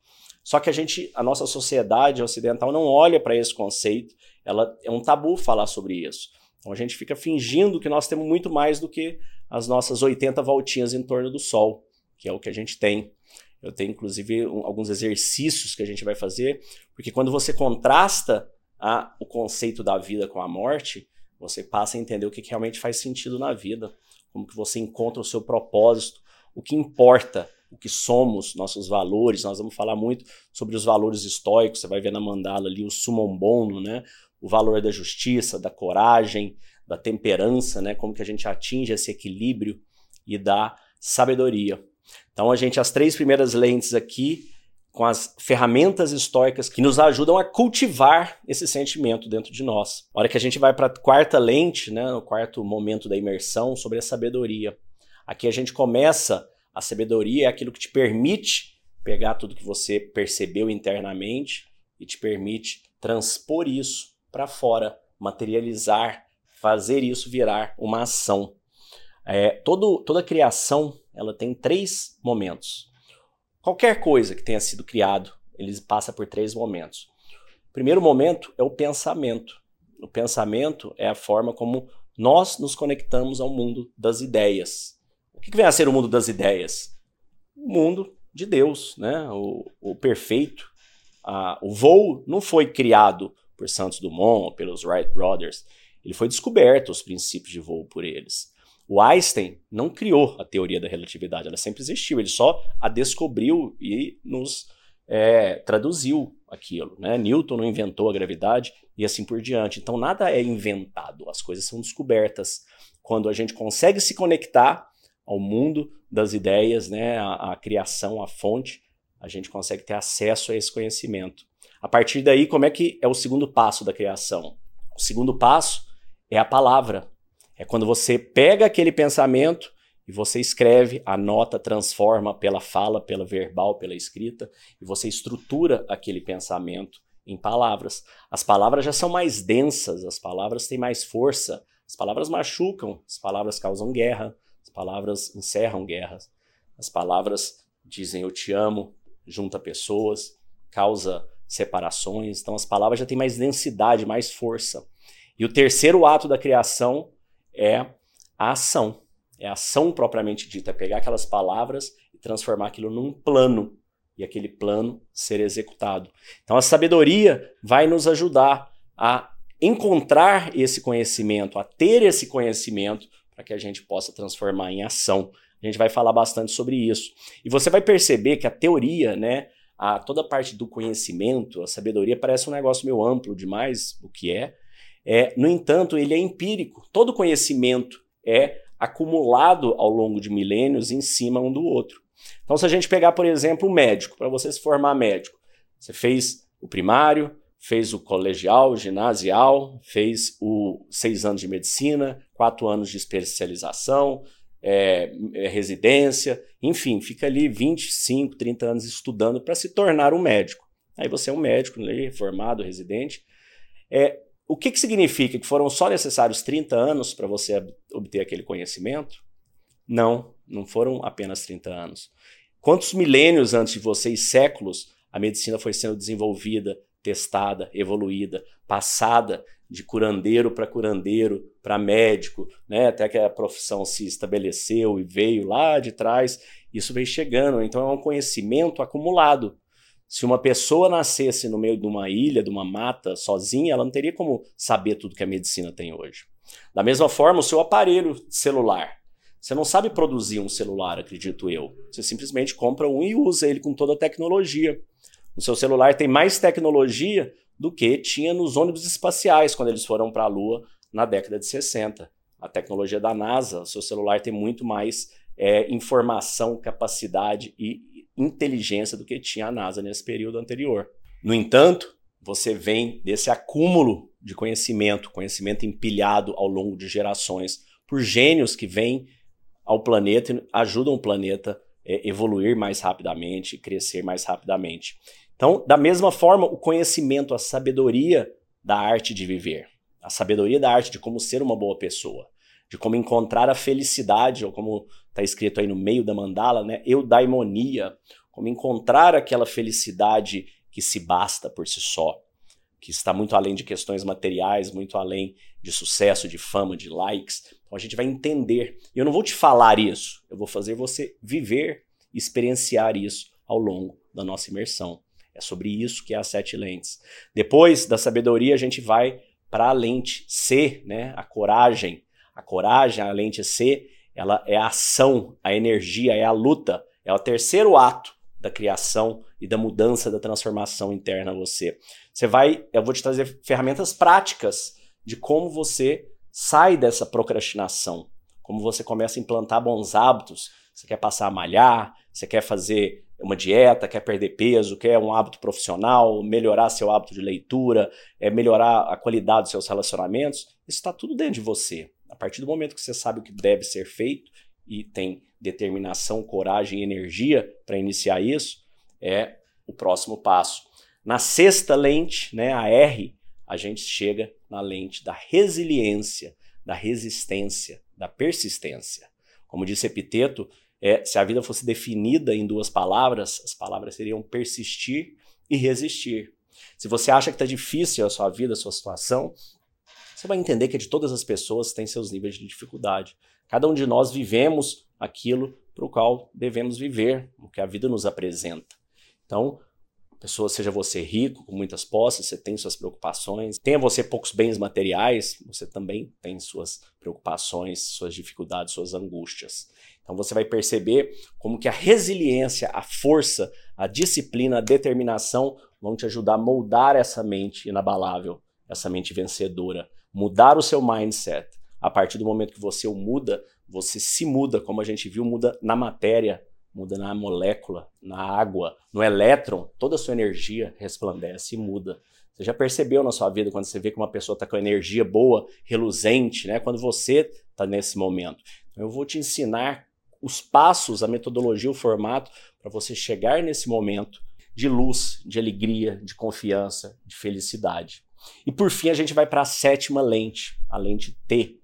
Só que a gente, a nossa sociedade ocidental não olha para esse conceito. Ela é um tabu falar sobre isso. Então a gente fica fingindo que nós temos muito mais do que as nossas 80 voltinhas em torno do Sol, que é o que a gente tem. Eu tenho inclusive um, alguns exercícios que a gente vai fazer, porque quando você contrasta a, o conceito da vida com a morte, você passa a entender o que, que realmente faz sentido na vida como que você encontra o seu propósito, o que importa, o que somos, nossos valores. Nós vamos falar muito sobre os valores estoicos, você vai ver na mandala ali o summum bono, né? O valor da justiça, da coragem, da temperança, né? Como que a gente atinge esse equilíbrio e da sabedoria. Então a gente as três primeiras lentes aqui com as ferramentas estoicas que nos ajudam a cultivar esse sentimento dentro de nós. A hora que a gente vai para a quarta lente, né, o quarto momento da imersão, sobre a sabedoria. Aqui a gente começa, a sabedoria é aquilo que te permite pegar tudo que você percebeu internamente e te permite transpor isso para fora, materializar, fazer isso virar uma ação. É, todo, toda criação ela tem três momentos. Qualquer coisa que tenha sido criado, ele passa por três momentos. O primeiro momento é o pensamento. O pensamento é a forma como nós nos conectamos ao mundo das ideias. O que vem a ser o mundo das ideias? O mundo de Deus, né? o, o perfeito. Ah, o voo não foi criado por Santos Dumont pelos Wright Brothers. Ele foi descoberto, os princípios de voo, por eles. O Einstein não criou a teoria da relatividade, ela sempre existiu, ele só a descobriu e nos é, traduziu aquilo. Né? Newton não inventou a gravidade e assim por diante. Então nada é inventado, as coisas são descobertas. Quando a gente consegue se conectar ao mundo das ideias, né, a, a criação, a fonte, a gente consegue ter acesso a esse conhecimento. A partir daí, como é que é o segundo passo da criação? O segundo passo é a palavra. É quando você pega aquele pensamento e você escreve, anota, transforma pela fala, pela verbal, pela escrita, e você estrutura aquele pensamento em palavras. As palavras já são mais densas, as palavras têm mais força, as palavras machucam, as palavras causam guerra, as palavras encerram guerras, as palavras dizem eu te amo, junta pessoas, causa separações. Então as palavras já têm mais densidade, mais força. E o terceiro ato da criação é a ação. É a ação propriamente dita, é pegar aquelas palavras e transformar aquilo num plano e aquele plano ser executado. Então a sabedoria vai nos ajudar a encontrar esse conhecimento, a ter esse conhecimento para que a gente possa transformar em ação. A gente vai falar bastante sobre isso. E você vai perceber que a teoria, né, a toda a parte do conhecimento, a sabedoria parece um negócio meio amplo demais, o que é, é, no entanto, ele é empírico. Todo conhecimento é acumulado ao longo de milênios em cima um do outro. Então, se a gente pegar, por exemplo, um médico, para você se formar médico, você fez o primário, fez o colegial, o ginasial, fez o seis anos de medicina, quatro anos de especialização, é, é residência, enfim, fica ali 25, 30 anos estudando para se tornar um médico. Aí você é um médico, né, formado, residente. É, o que, que significa? Que foram só necessários 30 anos para você obter aquele conhecimento? Não. Não foram apenas 30 anos. Quantos milênios antes de vocês, séculos, a medicina foi sendo desenvolvida, testada, evoluída, passada de curandeiro para curandeiro, para médico, né? até que a profissão se estabeleceu e veio lá de trás, isso veio chegando. Então é um conhecimento acumulado. Se uma pessoa nascesse no meio de uma ilha, de uma mata, sozinha, ela não teria como saber tudo que a medicina tem hoje. Da mesma forma, o seu aparelho celular. Você não sabe produzir um celular, acredito eu. Você simplesmente compra um e usa ele com toda a tecnologia. O seu celular tem mais tecnologia do que tinha nos ônibus espaciais quando eles foram para a Lua na década de 60. A tecnologia da NASA, seu celular tem muito mais é, informação, capacidade e inteligência do que tinha a NASA nesse período anterior. No entanto, você vem desse acúmulo de conhecimento, conhecimento empilhado ao longo de gerações, por gênios que vêm ao planeta e ajudam o planeta a é, evoluir mais rapidamente, crescer mais rapidamente. Então, da mesma forma, o conhecimento, a sabedoria da arte de viver, a sabedoria da arte de como ser uma boa pessoa, de como encontrar a felicidade, ou como está escrito aí no meio da mandala, né? Eudaimonia, como encontrar aquela felicidade que se basta por si só, que está muito além de questões materiais, muito além de sucesso, de fama, de likes. Então a gente vai entender. E eu não vou te falar isso, eu vou fazer você viver, experienciar isso ao longo da nossa imersão. É sobre isso que é as sete lentes. Depois da sabedoria, a gente vai para a lente C, né? A coragem. A coragem, a lente C, ela é a ação, a energia, é a luta. É o terceiro ato da criação e da mudança, da transformação interna a você. Você vai, eu vou te trazer ferramentas práticas de como você sai dessa procrastinação, como você começa a implantar bons hábitos. Você quer passar a malhar, você quer fazer uma dieta, quer perder peso, quer um hábito profissional, melhorar seu hábito de leitura, é melhorar a qualidade dos seus relacionamentos, isso está tudo dentro de você. A partir do momento que você sabe o que deve ser feito e tem determinação, coragem e energia para iniciar isso, é o próximo passo. Na sexta lente, né, a R, a gente chega na lente da resiliência, da resistência, da persistência. Como disse Epiteto, é, se a vida fosse definida em duas palavras, as palavras seriam persistir e resistir. Se você acha que está difícil a sua vida, a sua situação, você vai entender que de todas as pessoas tem seus níveis de dificuldade. Cada um de nós vivemos aquilo para o qual devemos viver, o que a vida nos apresenta. Então, pessoa, seja você rico, com muitas posses, você tem suas preocupações. Tenha você poucos bens materiais, você também tem suas preocupações, suas dificuldades, suas angústias. Então você vai perceber como que a resiliência, a força, a disciplina, a determinação vão te ajudar a moldar essa mente inabalável, essa mente vencedora, mudar o seu mindset. A partir do momento que você o muda, você se muda, como a gente viu, muda na matéria, muda na molécula, na água, no elétron, toda a sua energia resplandece e muda. Você já percebeu na sua vida quando você vê que uma pessoa está com energia boa, reluzente, né? Quando você está nesse momento. Então, eu vou te ensinar os passos, a metodologia, o formato para você chegar nesse momento de luz, de alegria, de confiança, de felicidade. E por fim, a gente vai para a sétima lente, a lente T,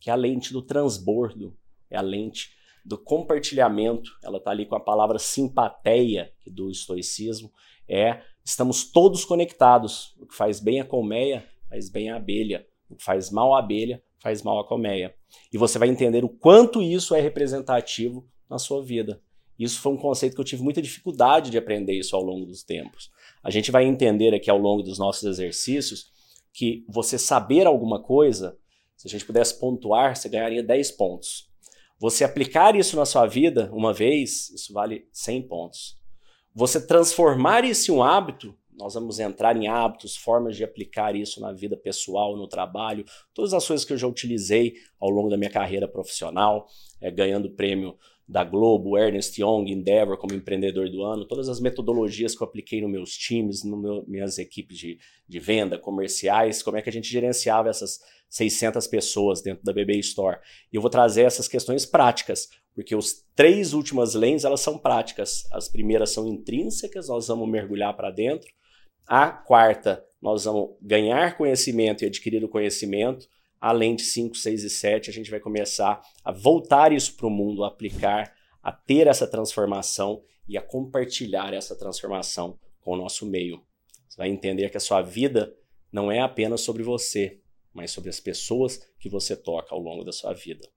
que é a lente do transbordo, é a lente do compartilhamento. Ela está ali com a palavra simpatia do estoicismo. É estamos todos conectados. O que faz bem a colmeia faz bem a abelha. O que faz mal a abelha faz mal à colmeia. E você vai entender o quanto isso é representativo na sua vida. Isso foi um conceito que eu tive muita dificuldade de aprender isso ao longo dos tempos. A gente vai entender aqui ao longo dos nossos exercícios que você saber alguma coisa, se a gente pudesse pontuar, você ganharia 10 pontos. Você aplicar isso na sua vida uma vez, isso vale 100 pontos. Você transformar isso em um hábito, nós vamos entrar em hábitos, formas de aplicar isso na vida pessoal, no trabalho, todas as coisas que eu já utilizei ao longo da minha carreira profissional, é, ganhando prêmio da Globo, Ernest Young, Endeavor como empreendedor do ano, todas as metodologias que eu apliquei nos meus times, nas minhas equipes de, de venda, comerciais, como é que a gente gerenciava essas 600 pessoas dentro da BB Store. E eu vou trazer essas questões práticas, porque os três últimas lentes elas são práticas. As primeiras são intrínsecas, nós vamos mergulhar para dentro. A quarta, nós vamos ganhar conhecimento e adquirir o conhecimento. Além de 5, 6 e 7, a gente vai começar a voltar isso para o mundo, a aplicar, a ter essa transformação e a compartilhar essa transformação com o nosso meio. Você vai entender que a sua vida não é apenas sobre você, mas sobre as pessoas que você toca ao longo da sua vida.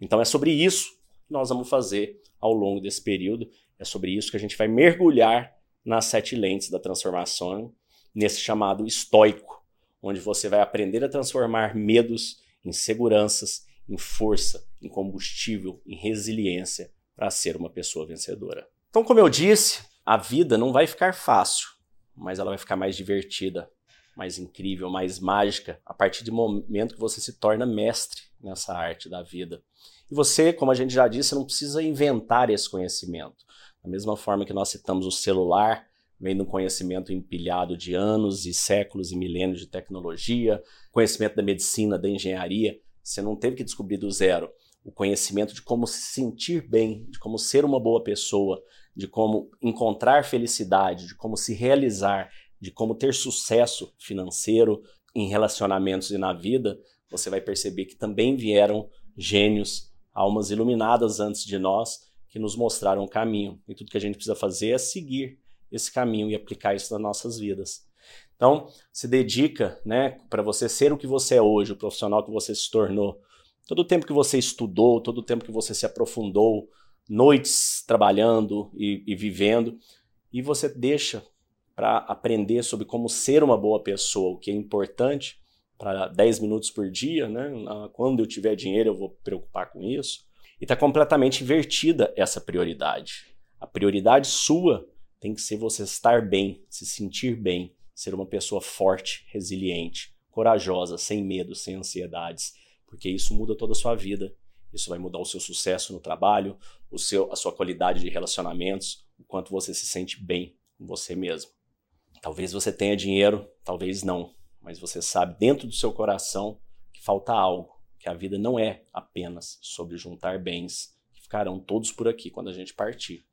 Então é sobre isso que nós vamos fazer ao longo desse período, é sobre isso que a gente vai mergulhar nas sete lentes da transformação, nesse chamado estoico, onde você vai aprender a transformar medos em seguranças, em força, em combustível, em resiliência para ser uma pessoa vencedora. Então, como eu disse, a vida não vai ficar fácil, mas ela vai ficar mais divertida, mais incrível, mais mágica a partir do momento que você se torna mestre nessa arte da vida. E você, como a gente já disse, não precisa inventar esse conhecimento. Da mesma forma que nós citamos o celular, vem do conhecimento empilhado de anos e séculos e milênios de tecnologia, conhecimento da medicina, da engenharia. Você não teve que descobrir do zero o conhecimento de como se sentir bem, de como ser uma boa pessoa, de como encontrar felicidade, de como se realizar, de como ter sucesso financeiro em relacionamentos e na vida, você vai perceber que também vieram gênios, almas iluminadas antes de nós que nos mostraram o caminho. E tudo que a gente precisa fazer é seguir esse caminho e aplicar isso nas nossas vidas. Então, se dedica, né, para você ser o que você é hoje, o profissional que você se tornou. Todo o tempo que você estudou, todo o tempo que você se aprofundou, noites trabalhando e, e vivendo, e você deixa para aprender sobre como ser uma boa pessoa, o que é importante para 10 minutos por dia, né? Quando eu tiver dinheiro eu vou preocupar com isso. E está completamente invertida essa prioridade. A prioridade sua tem que ser você estar bem, se sentir bem, ser uma pessoa forte, resiliente, corajosa, sem medo, sem ansiedades, porque isso muda toda a sua vida. Isso vai mudar o seu sucesso no trabalho, o seu, a sua qualidade de relacionamentos, o quanto você se sente bem com você mesmo. Talvez você tenha dinheiro, talvez não, mas você sabe dentro do seu coração que falta algo, que a vida não é apenas sobre juntar bens que ficarão todos por aqui quando a gente partir.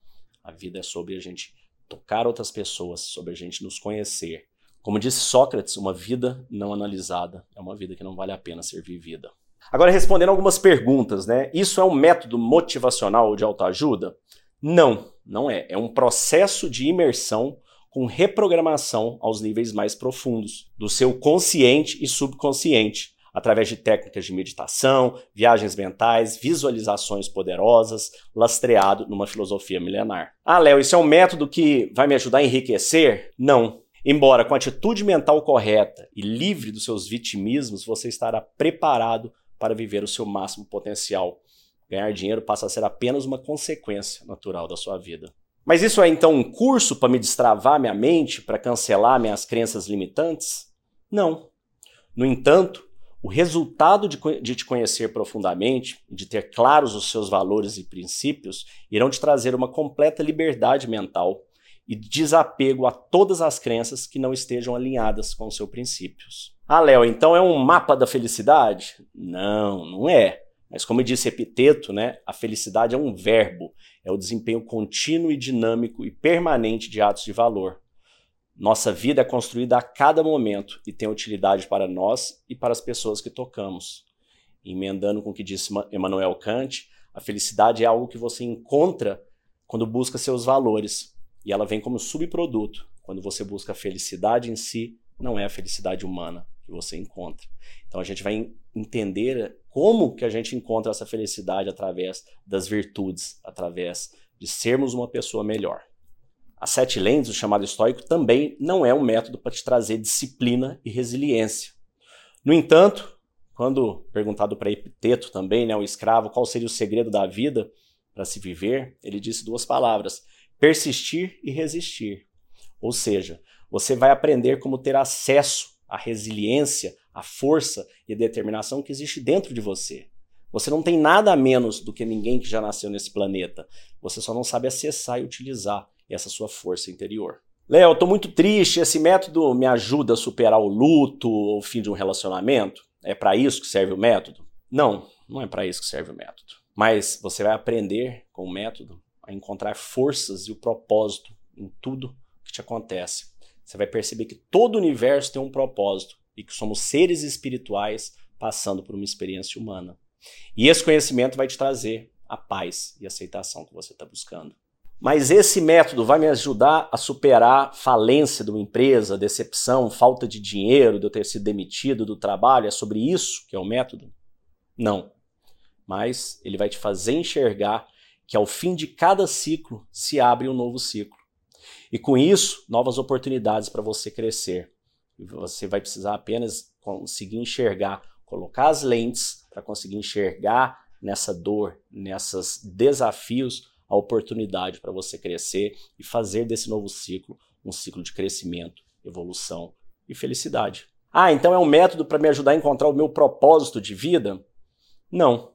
A vida é sobre a gente tocar outras pessoas, sobre a gente nos conhecer. Como disse Sócrates, uma vida não analisada é uma vida que não vale a pena ser vivida. Agora, respondendo algumas perguntas, né? Isso é um método motivacional de autoajuda? Não, não é. É um processo de imersão com reprogramação aos níveis mais profundos do seu consciente e subconsciente, através de técnicas de meditação, viagens mentais, visualizações poderosas, lastreado numa filosofia milenar. Ah, Léo, isso é um método que vai me ajudar a enriquecer? Não. Embora com a atitude mental correta e livre dos seus vitimismos, você estará preparado para viver o seu máximo potencial. Ganhar dinheiro passa a ser apenas uma consequência natural da sua vida. Mas isso é então um curso para me destravar minha mente, para cancelar minhas crenças limitantes? Não. No entanto, o resultado de, de, te conhecer profundamente, de ter claros os seus valores e princípios, irão te trazer uma completa liberdade mental e desapego a todas as crenças que não estejam alinhadas com os seus princípios. Ah, Léo, então é um mapa da felicidade? Não, não é. Mas como disse Epiteto, né, a felicidade é um verbo, é o desempenho contínuo e dinâmico e permanente de atos de valor. Nossa vida é construída a cada momento e tem utilidade para nós e para as pessoas que tocamos. Emendando com o que disse Emmanuel Kant, a felicidade é algo que você encontra quando busca seus valores e ela vem como subproduto. Quando você busca a felicidade em si, não é a felicidade humana que você encontra. Então a gente vai entender como que a gente encontra essa felicidade através das virtudes, através de sermos uma pessoa melhor. As sete lentes, o chamado estoico, também não é um método para te trazer disciplina e resiliência. No entanto, quando perguntado para Epiteto também, né, o escravo, qual seria o segredo da vida para se viver, ele disse duas palavras: persistir e resistir. Ou seja, você vai aprender como ter acesso à resiliência, a força e a determinação que existe dentro de você. Você não tem nada a menos do que ninguém que já nasceu nesse planeta. Você só não sabe acessar e utilizar essa sua força interior. Léo, tô muito triste, esse método me ajuda a superar o luto ou o fim de um relacionamento? É para isso que serve o método? Não, não é para isso que serve o método. Mas você vai aprender com o método a encontrar forças e o propósito em tudo que te acontece. Você vai perceber que todo o universo tem um propósito e que somos seres espirituais passando por uma experiência humana. E esse conhecimento vai te trazer a paz e aceitação que você está buscando. Mas esse método vai me ajudar a superar falência de uma empresa, decepção, falta de dinheiro, de eu ter sido demitido do trabalho? É sobre isso que é o método? Não. Mas ele vai te fazer enxergar que ao fim de cada ciclo se abre um novo ciclo. E com isso, novas oportunidades para você crescer. E você vai precisar apenas conseguir enxergar, colocar as lentes para conseguir enxergar nessa dor, nesses desafios, a oportunidade para você crescer e fazer desse novo ciclo um ciclo de crescimento, evolução e felicidade. Ah, então é um método para me ajudar a encontrar o meu propósito de vida? Não.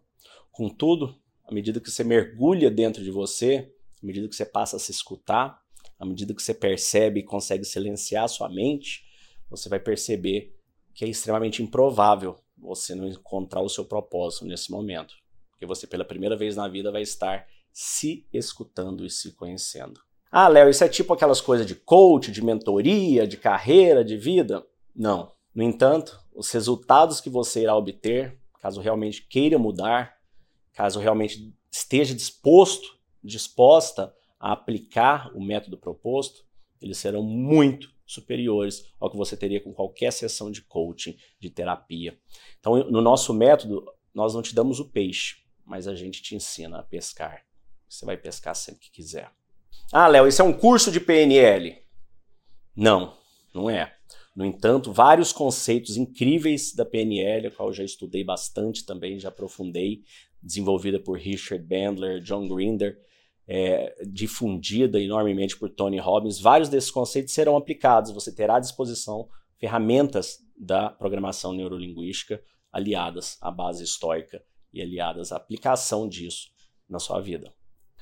Contudo, à medida que você mergulha dentro de você, à medida que você passa a se escutar, à medida que você percebe e consegue silenciar a sua mente, você vai perceber que é extremamente improvável você não encontrar o seu propósito nesse momento. Porque você, pela primeira vez na vida, vai estar se escutando e se conhecendo. Ah, Léo, isso é tipo aquelas coisas de coach, de mentoria, de carreira, de vida? Não. No entanto, os resultados que você irá obter, caso realmente queira mudar, caso realmente esteja disposto, disposta a aplicar o método proposto, eles serão muito superiores ao que você teria com qualquer sessão de coaching, de terapia. Então, no nosso método, nós não te damos o peixe, mas a gente te ensina a pescar. Você vai pescar sempre que quiser. Ah, Léo, isso é um curso de PNL? Não, não é. No entanto, vários conceitos incríveis da PNL, a qual eu já estudei bastante também, já aprofundei, desenvolvida por Richard Bandler, John Grinder, é, difundida enormemente por Tony Robbins, vários desses conceitos serão aplicados. Você terá à disposição ferramentas da programação neurolinguística aliadas à base estoica e aliadas à aplicação disso na sua vida.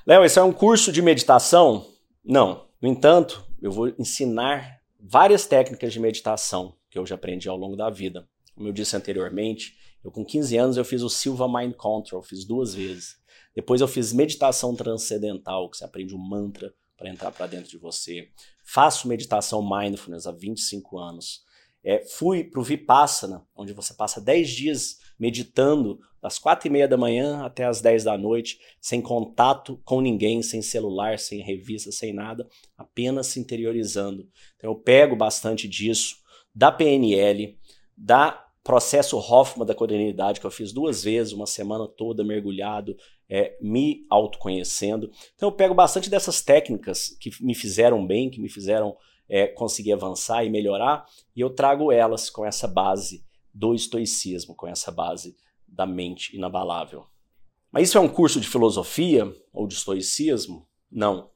Léo, esse é um curso de meditação? Não. No entanto, eu vou ensinar várias técnicas de meditação que eu já aprendi ao longo da vida. Como eu disse anteriormente, eu com 15 anos eu fiz o Silva Mind Control, fiz duas vezes. Depois eu fiz meditação transcendental, que você aprende um mantra para entrar para dentro de você. Faço meditação mindfulness há 25 anos. É, fui para o Vipassana, onde você passa 10 dias meditando das 4 e meia da manhã até as 10 da noite, sem contato com ninguém, sem celular, sem revista, sem nada, apenas se interiorizando. Então eu pego bastante disso, da PNL, da processo Hoffman da coronidade, que eu fiz duas vezes, uma semana toda mergulhado é, me autoconhecendo. Então eu pego bastante dessas técnicas que me fizeram bem, que me fizeram é, conseguir avançar e melhorar, e eu trago elas com essa base do estoicismo, com essa base da mente inabalável. Mas isso é um curso de filosofia ou de estoicismo? Não.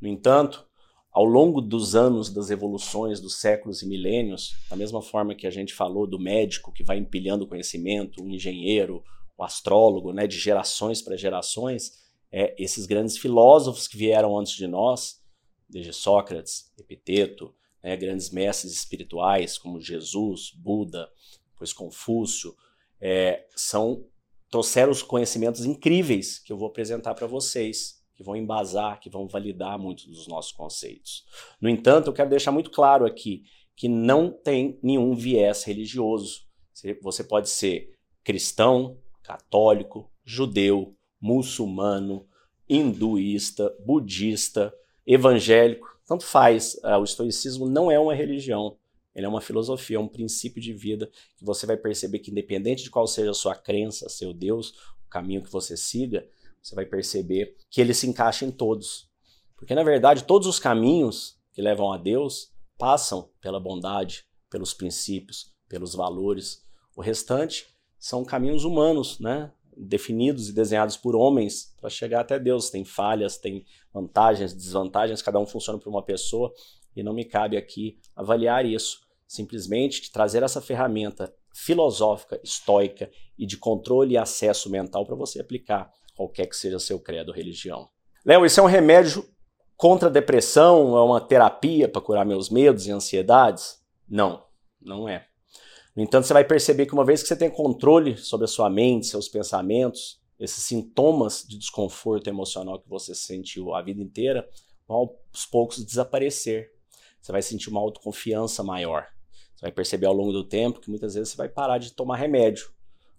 No entanto, ao longo dos anos das evoluções, dos séculos e milênios, da mesma forma que a gente falou do médico que vai empilhando conhecimento, o engenheiro, o astrólogo, né, de gerações para gerações, é, esses grandes filósofos que vieram antes de nós, desde Sócrates, Epiteto, né, grandes mestres espirituais como Jesus, Buda, depois Confúcio, é, são trouxeram os conhecimentos incríveis que eu vou apresentar para vocês, que vão embasar, que vão validar muitos dos nossos conceitos. No entanto, eu quero deixar muito claro aqui que não tem nenhum viés religioso. Você pode ser cristão, católico, judeu, muçulmano, hinduísta, budista, evangélico, tanto faz. Ah, o estoicismo não é uma religião, ele é uma filosofia, é um princípio de vida que você vai perceber que, independente de qual seja a sua crença, seu Deus, o caminho que você siga, você vai perceber que ele se encaixa em todos. Porque, na verdade, todos os caminhos que levam a Deus passam pela bondade, pelos princípios, pelos valores. O restante são caminhos humanos, né? Definidos e desenhados por homens para chegar até Deus. Tem falhas, tem vantagens, desvantagens, cada um funciona para uma pessoa e não me cabe aqui avaliar isso. Simplesmente trazer essa ferramenta filosófica, estoica e de controle e acesso mental para você aplicar qualquer que seja seu credo ou religião. Léo, isso é um remédio contra a depressão? É uma terapia para curar meus medos e ansiedades? Não, não é. No entanto, você vai perceber que uma vez que você tem controle sobre a sua mente, seus pensamentos, esses sintomas de desconforto emocional que você sentiu a vida inteira vão aos poucos desaparecer. Você vai sentir uma autoconfiança maior. Você vai perceber ao longo do tempo que muitas vezes você vai parar de tomar remédio.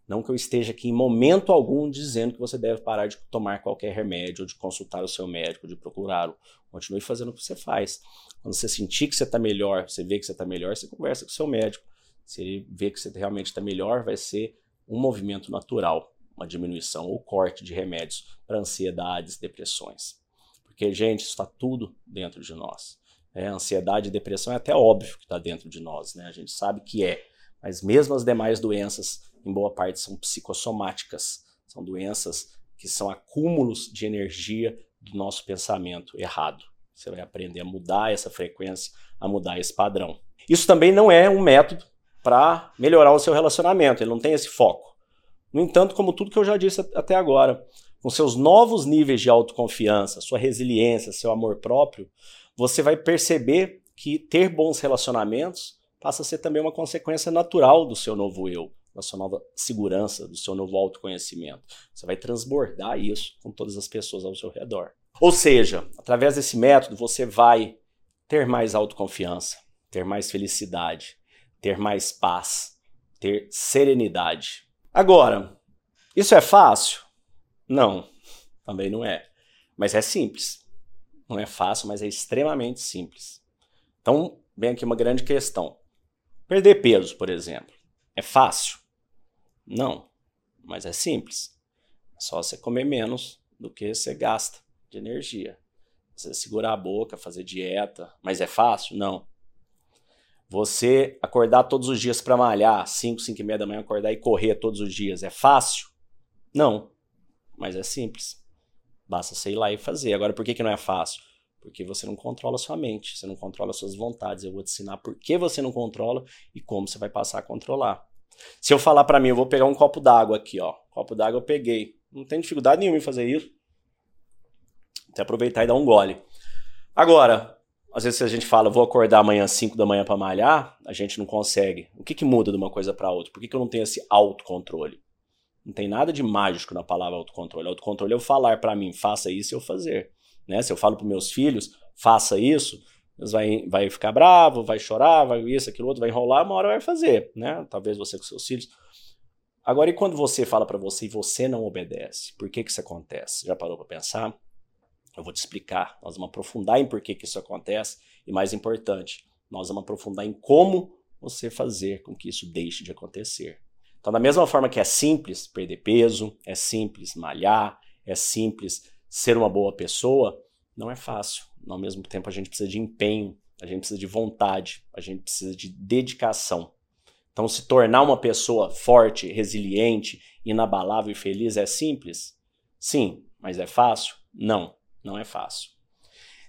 Não que eu esteja aqui em momento algum dizendo que você deve parar de tomar qualquer remédio, ou de consultar o seu médico, de procurá-lo. Continue fazendo o que você faz. Quando você sentir que você está melhor, você vê que você está melhor, você conversa com o seu médico. Se ele vê que você realmente está melhor, vai ser um movimento natural, uma diminuição ou corte de remédios para ansiedades, depressões. Porque, gente, isso está tudo dentro de nós. É, ansiedade e depressão é até óbvio que está dentro de nós, né? A gente sabe que é. Mas mesmo as demais doenças, em boa parte, são psicossomáticas. São doenças que são acúmulos de energia do nosso pensamento errado. Você vai aprender a mudar essa frequência, a mudar esse padrão. Isso também não é um método para melhorar o seu relacionamento, ele não tem esse foco. No entanto, como tudo que eu já disse até agora, com seus novos níveis de autoconfiança, sua resiliência, seu amor próprio, você vai perceber que ter bons relacionamentos passa a ser também uma consequência natural do seu novo eu, da sua nova segurança, do seu novo autoconhecimento. Você vai transbordar isso com todas as pessoas ao seu redor. Ou seja, através desse método você vai ter mais autoconfiança, ter mais felicidade, ter mais paz, ter serenidade. Agora, isso é fácil? Não, também não é. Mas é simples. Não é fácil, mas é extremamente simples. Então, vem aqui uma grande questão. Perder peso, por exemplo, é fácil? Não, mas é simples. É só você comer menos do que você gasta de energia. Você segurar a boca, fazer dieta, mas é fácil? Não. Você acordar todos os dias para malhar, 5, 5 e meia da manhã, acordar e correr todos os dias, é fácil? Não, mas é simples. Basta você ir lá e fazer. Agora, por que, que não é fácil? Porque você não controla sua mente, você não controla suas vontades. Eu vou te ensinar por que você não controla e como você vai passar a controlar. Se eu falar para mim, eu vou pegar um copo d'água aqui, ó. Copo d'água eu peguei. Não tem dificuldade nenhuma em fazer isso. Até aproveitar e dar um gole. Agora, às vezes se a gente fala, vou acordar amanhã às 5 da manhã para malhar, a gente não consegue. O que, que muda de uma coisa para outra? Por que, que eu não tenho esse autocontrole? Não tem nada de mágico na palavra autocontrole. Autocontrole é eu falar para mim, faça isso e eu fazer. Né? Se eu falo para meus filhos, faça isso, eles vai, vai ficar bravo, vai chorar, vai isso, aquilo outro, vai enrolar, uma hora vai fazer. Né? Talvez você com seus filhos. Agora, e quando você fala para você e você não obedece? Por que, que isso acontece? Já parou para pensar? Eu vou te explicar. Nós vamos aprofundar em por que, que isso acontece. E mais importante, nós vamos aprofundar em como você fazer com que isso deixe de acontecer. Então, da mesma forma que é simples perder peso, é simples malhar, é simples ser uma boa pessoa, não é fácil. Ao mesmo tempo, a gente precisa de empenho, a gente precisa de vontade, a gente precisa de dedicação. Então, se tornar uma pessoa forte, resiliente, inabalável e feliz é simples? Sim, mas é fácil? Não, não é fácil.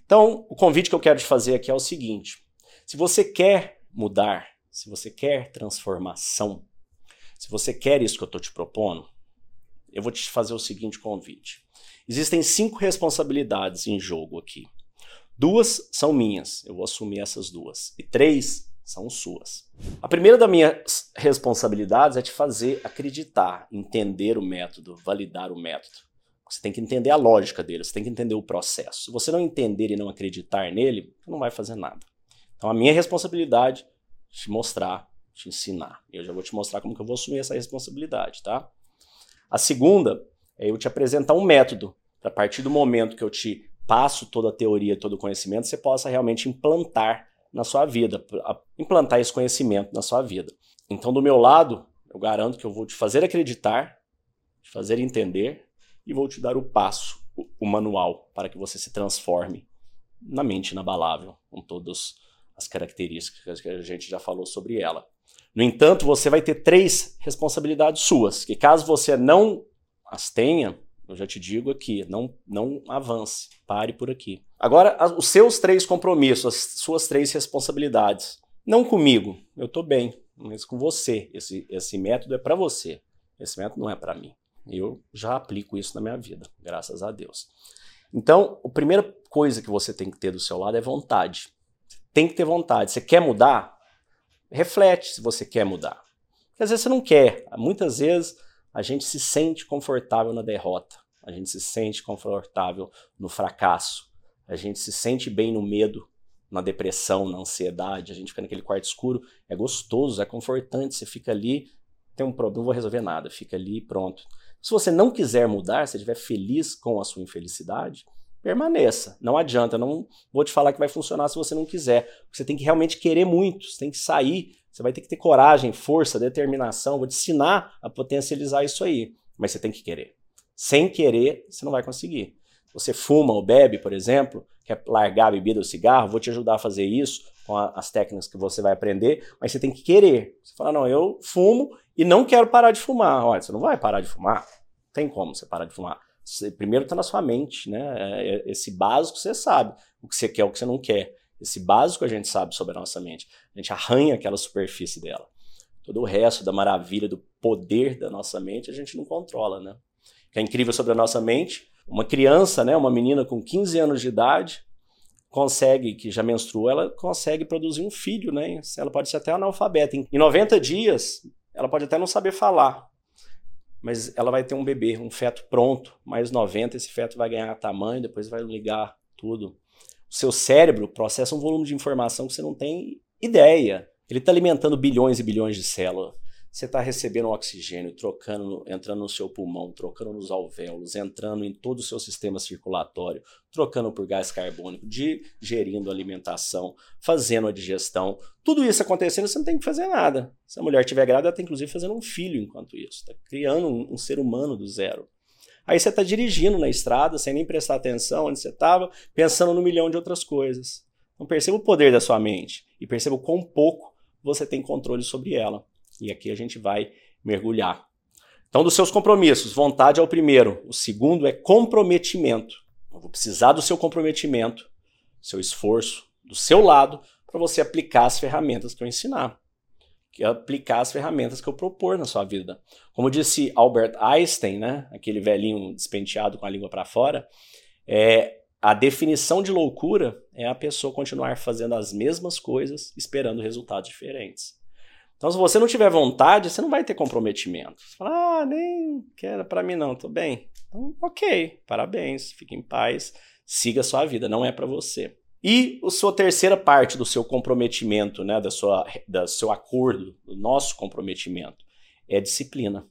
Então, o convite que eu quero te fazer aqui é o seguinte: se você quer mudar, se você quer transformação, se você quer isso que eu estou te propondo, eu vou te fazer o seguinte convite. Existem cinco responsabilidades em jogo aqui. Duas são minhas, eu vou assumir essas duas. E três são suas. A primeira das minhas responsabilidades é te fazer acreditar, entender o método, validar o método. Você tem que entender a lógica dele, você tem que entender o processo. Se você não entender e não acreditar nele, não vai fazer nada. Então a minha responsabilidade é te mostrar te ensinar. Eu já vou te mostrar como que eu vou assumir essa responsabilidade, tá? A segunda é eu te apresentar um método para a partir do momento que eu te passo toda a teoria, todo o conhecimento, você possa realmente implantar na sua vida, implantar esse conhecimento na sua vida. Então, do meu lado, eu garanto que eu vou te fazer acreditar, te fazer entender e vou te dar o passo, o, manual para que você se transforme na mente inabalável, com todas as características que a gente já falou sobre ela. No entanto, você vai ter três responsabilidades suas, que caso você não as tenha, eu já te digo aqui, não, não avance, pare por aqui. Agora, os seus três compromissos, as suas três responsabilidades. Não comigo, eu estou bem, mas com você. Esse, esse método é para você, esse método não é para mim. Eu já aplico isso na minha vida, graças a Deus. Então, a primeira coisa que você tem que ter do seu lado é vontade. Tem que ter vontade. Você quer mudar? reflete se você quer mudar. Porque às vezes você não quer. Muitas vezes a gente se sente confortável na derrota. A gente se sente confortável no fracasso. A gente se sente bem no medo. na depressão, na ansiedade, a gente fica naquele quarto escuro, é gostoso, é confortante, você fica ali, tem um problema, não vou resolver nada, fica ali pronto. Se você não quiser mudar, se estiver feliz com a sua infelicidade, permaneça. Não adianta, não vou te falar que vai funcionar se você não quiser. Você tem que realmente querer muito, você tem que sair, você vai ter que ter coragem, força, determinação, vou te ensinar a potencializar isso aí, mas você tem que querer. Sem querer, você não vai conseguir. Você fuma ou bebe, por exemplo, quer largar a bebida ou cigarro, vou te ajudar a fazer isso com a, as técnicas que você vai aprender, mas você tem que querer. Você fala, não, eu fumo e não quero parar de fumar. Olha, você não vai parar de fumar. Tem como você parar de fumar. Você, primeiro está na sua mente, né? É, é, esse básico você sabe o que você quer, o que você não quer. Esse básico a gente sabe sobre a nossa mente. A gente arranha aquela superfície dela. Todo o resto da maravilha, do poder da nossa mente, a gente não controla, né? O que é incrível sobre a nossa mente uma criança, né, uma menina com 15 anos de idade, consegue, que já menstruou, ela consegue produzir um filho, né? Ela pode ser até analfabeta. Em 90 dias, ela pode até não saber falar, mas ela vai ter um bebê, um feto pronto. Mais 90, esse feto vai ganhar tamanho, depois vai ligar tudo. O seu cérebro processa um volume de informação que você não tem ideia. Ele está alimentando bilhões e bilhões de células. Você está recebendo oxigênio, trocando, entrando no seu pulmão, trocando nos alvéolos, entrando em todo o seu sistema circulatório, trocando por gás carbônico, digerindo alimentação, fazendo a digestão. Tudo isso acontecendo, você não tem que fazer nada. Se a mulher tiver grávida, ela está inclusive fazendo um filho enquanto isso. Está criando um, um ser humano do zero. Aí você está dirigindo na estrada, sem nem prestar atenção onde você estava, pensando no milhão de outras coisas. Então perceba o poder da sua mente e perceba o quão pouco você tem controle sobre ela. E aqui a gente vai mergulhar. Então, dos seus compromissos, vontade é o primeiro. O segundo é comprometimento. Eu vou precisar do seu comprometimento, seu esforço, do seu lado, para você aplicar as ferramentas que eu ensinar. Que é aplicar as ferramentas que eu propor na sua vida. Como disse Albert Einstein, né, aquele velhinho despenteado com a língua para fora, é, a definição de loucura é a pessoa continuar fazendo as mesmas coisas esperando resultados diferentes. Então, se você não tiver vontade, você não vai ter comprometimento. Você fala, ah, nem quero para mim não, tô bem. Então, ok, parabéns, fique em paz, siga a sua vida, não é para você. E a sua terceira parte do seu comprometimento, né, da sua, do seu acordo, do nosso comprometimento, é a disciplina.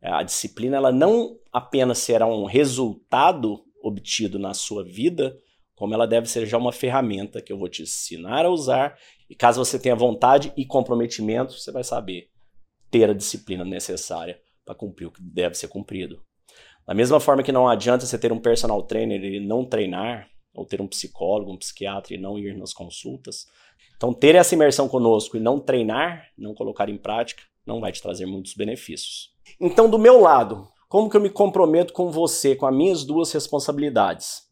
A disciplina ela não apenas será um resultado obtido na sua vida, como ela deve ser já uma ferramenta que eu vou te ensinar a usar. E caso você tenha vontade e comprometimento, você vai saber ter a disciplina necessária para cumprir o que deve ser cumprido. Da mesma forma que não adianta você ter um personal trainer e não treinar, ou ter um psicólogo, um psiquiatra e não ir nas consultas. Então, ter essa imersão conosco e não treinar, não colocar em prática, não vai te trazer muitos benefícios. Então, do meu lado, como que eu me comprometo com você, com as minhas duas responsabilidades?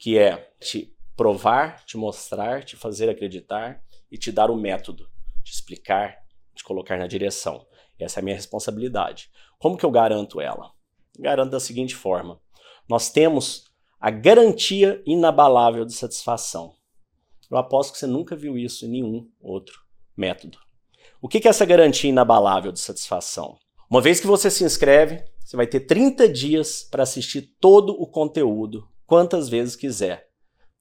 que é te provar, te mostrar, te fazer acreditar e te dar o método, te explicar, te colocar na direção. Essa é a minha responsabilidade. Como que eu garanto ela? Garanto da seguinte forma: nós temos a garantia inabalável de satisfação. Eu aposto que você nunca viu isso em nenhum outro método. O que é essa garantia inabalável de satisfação? Uma vez que você se inscreve, você vai ter 30 dias para assistir todo o conteúdo quantas vezes quiser.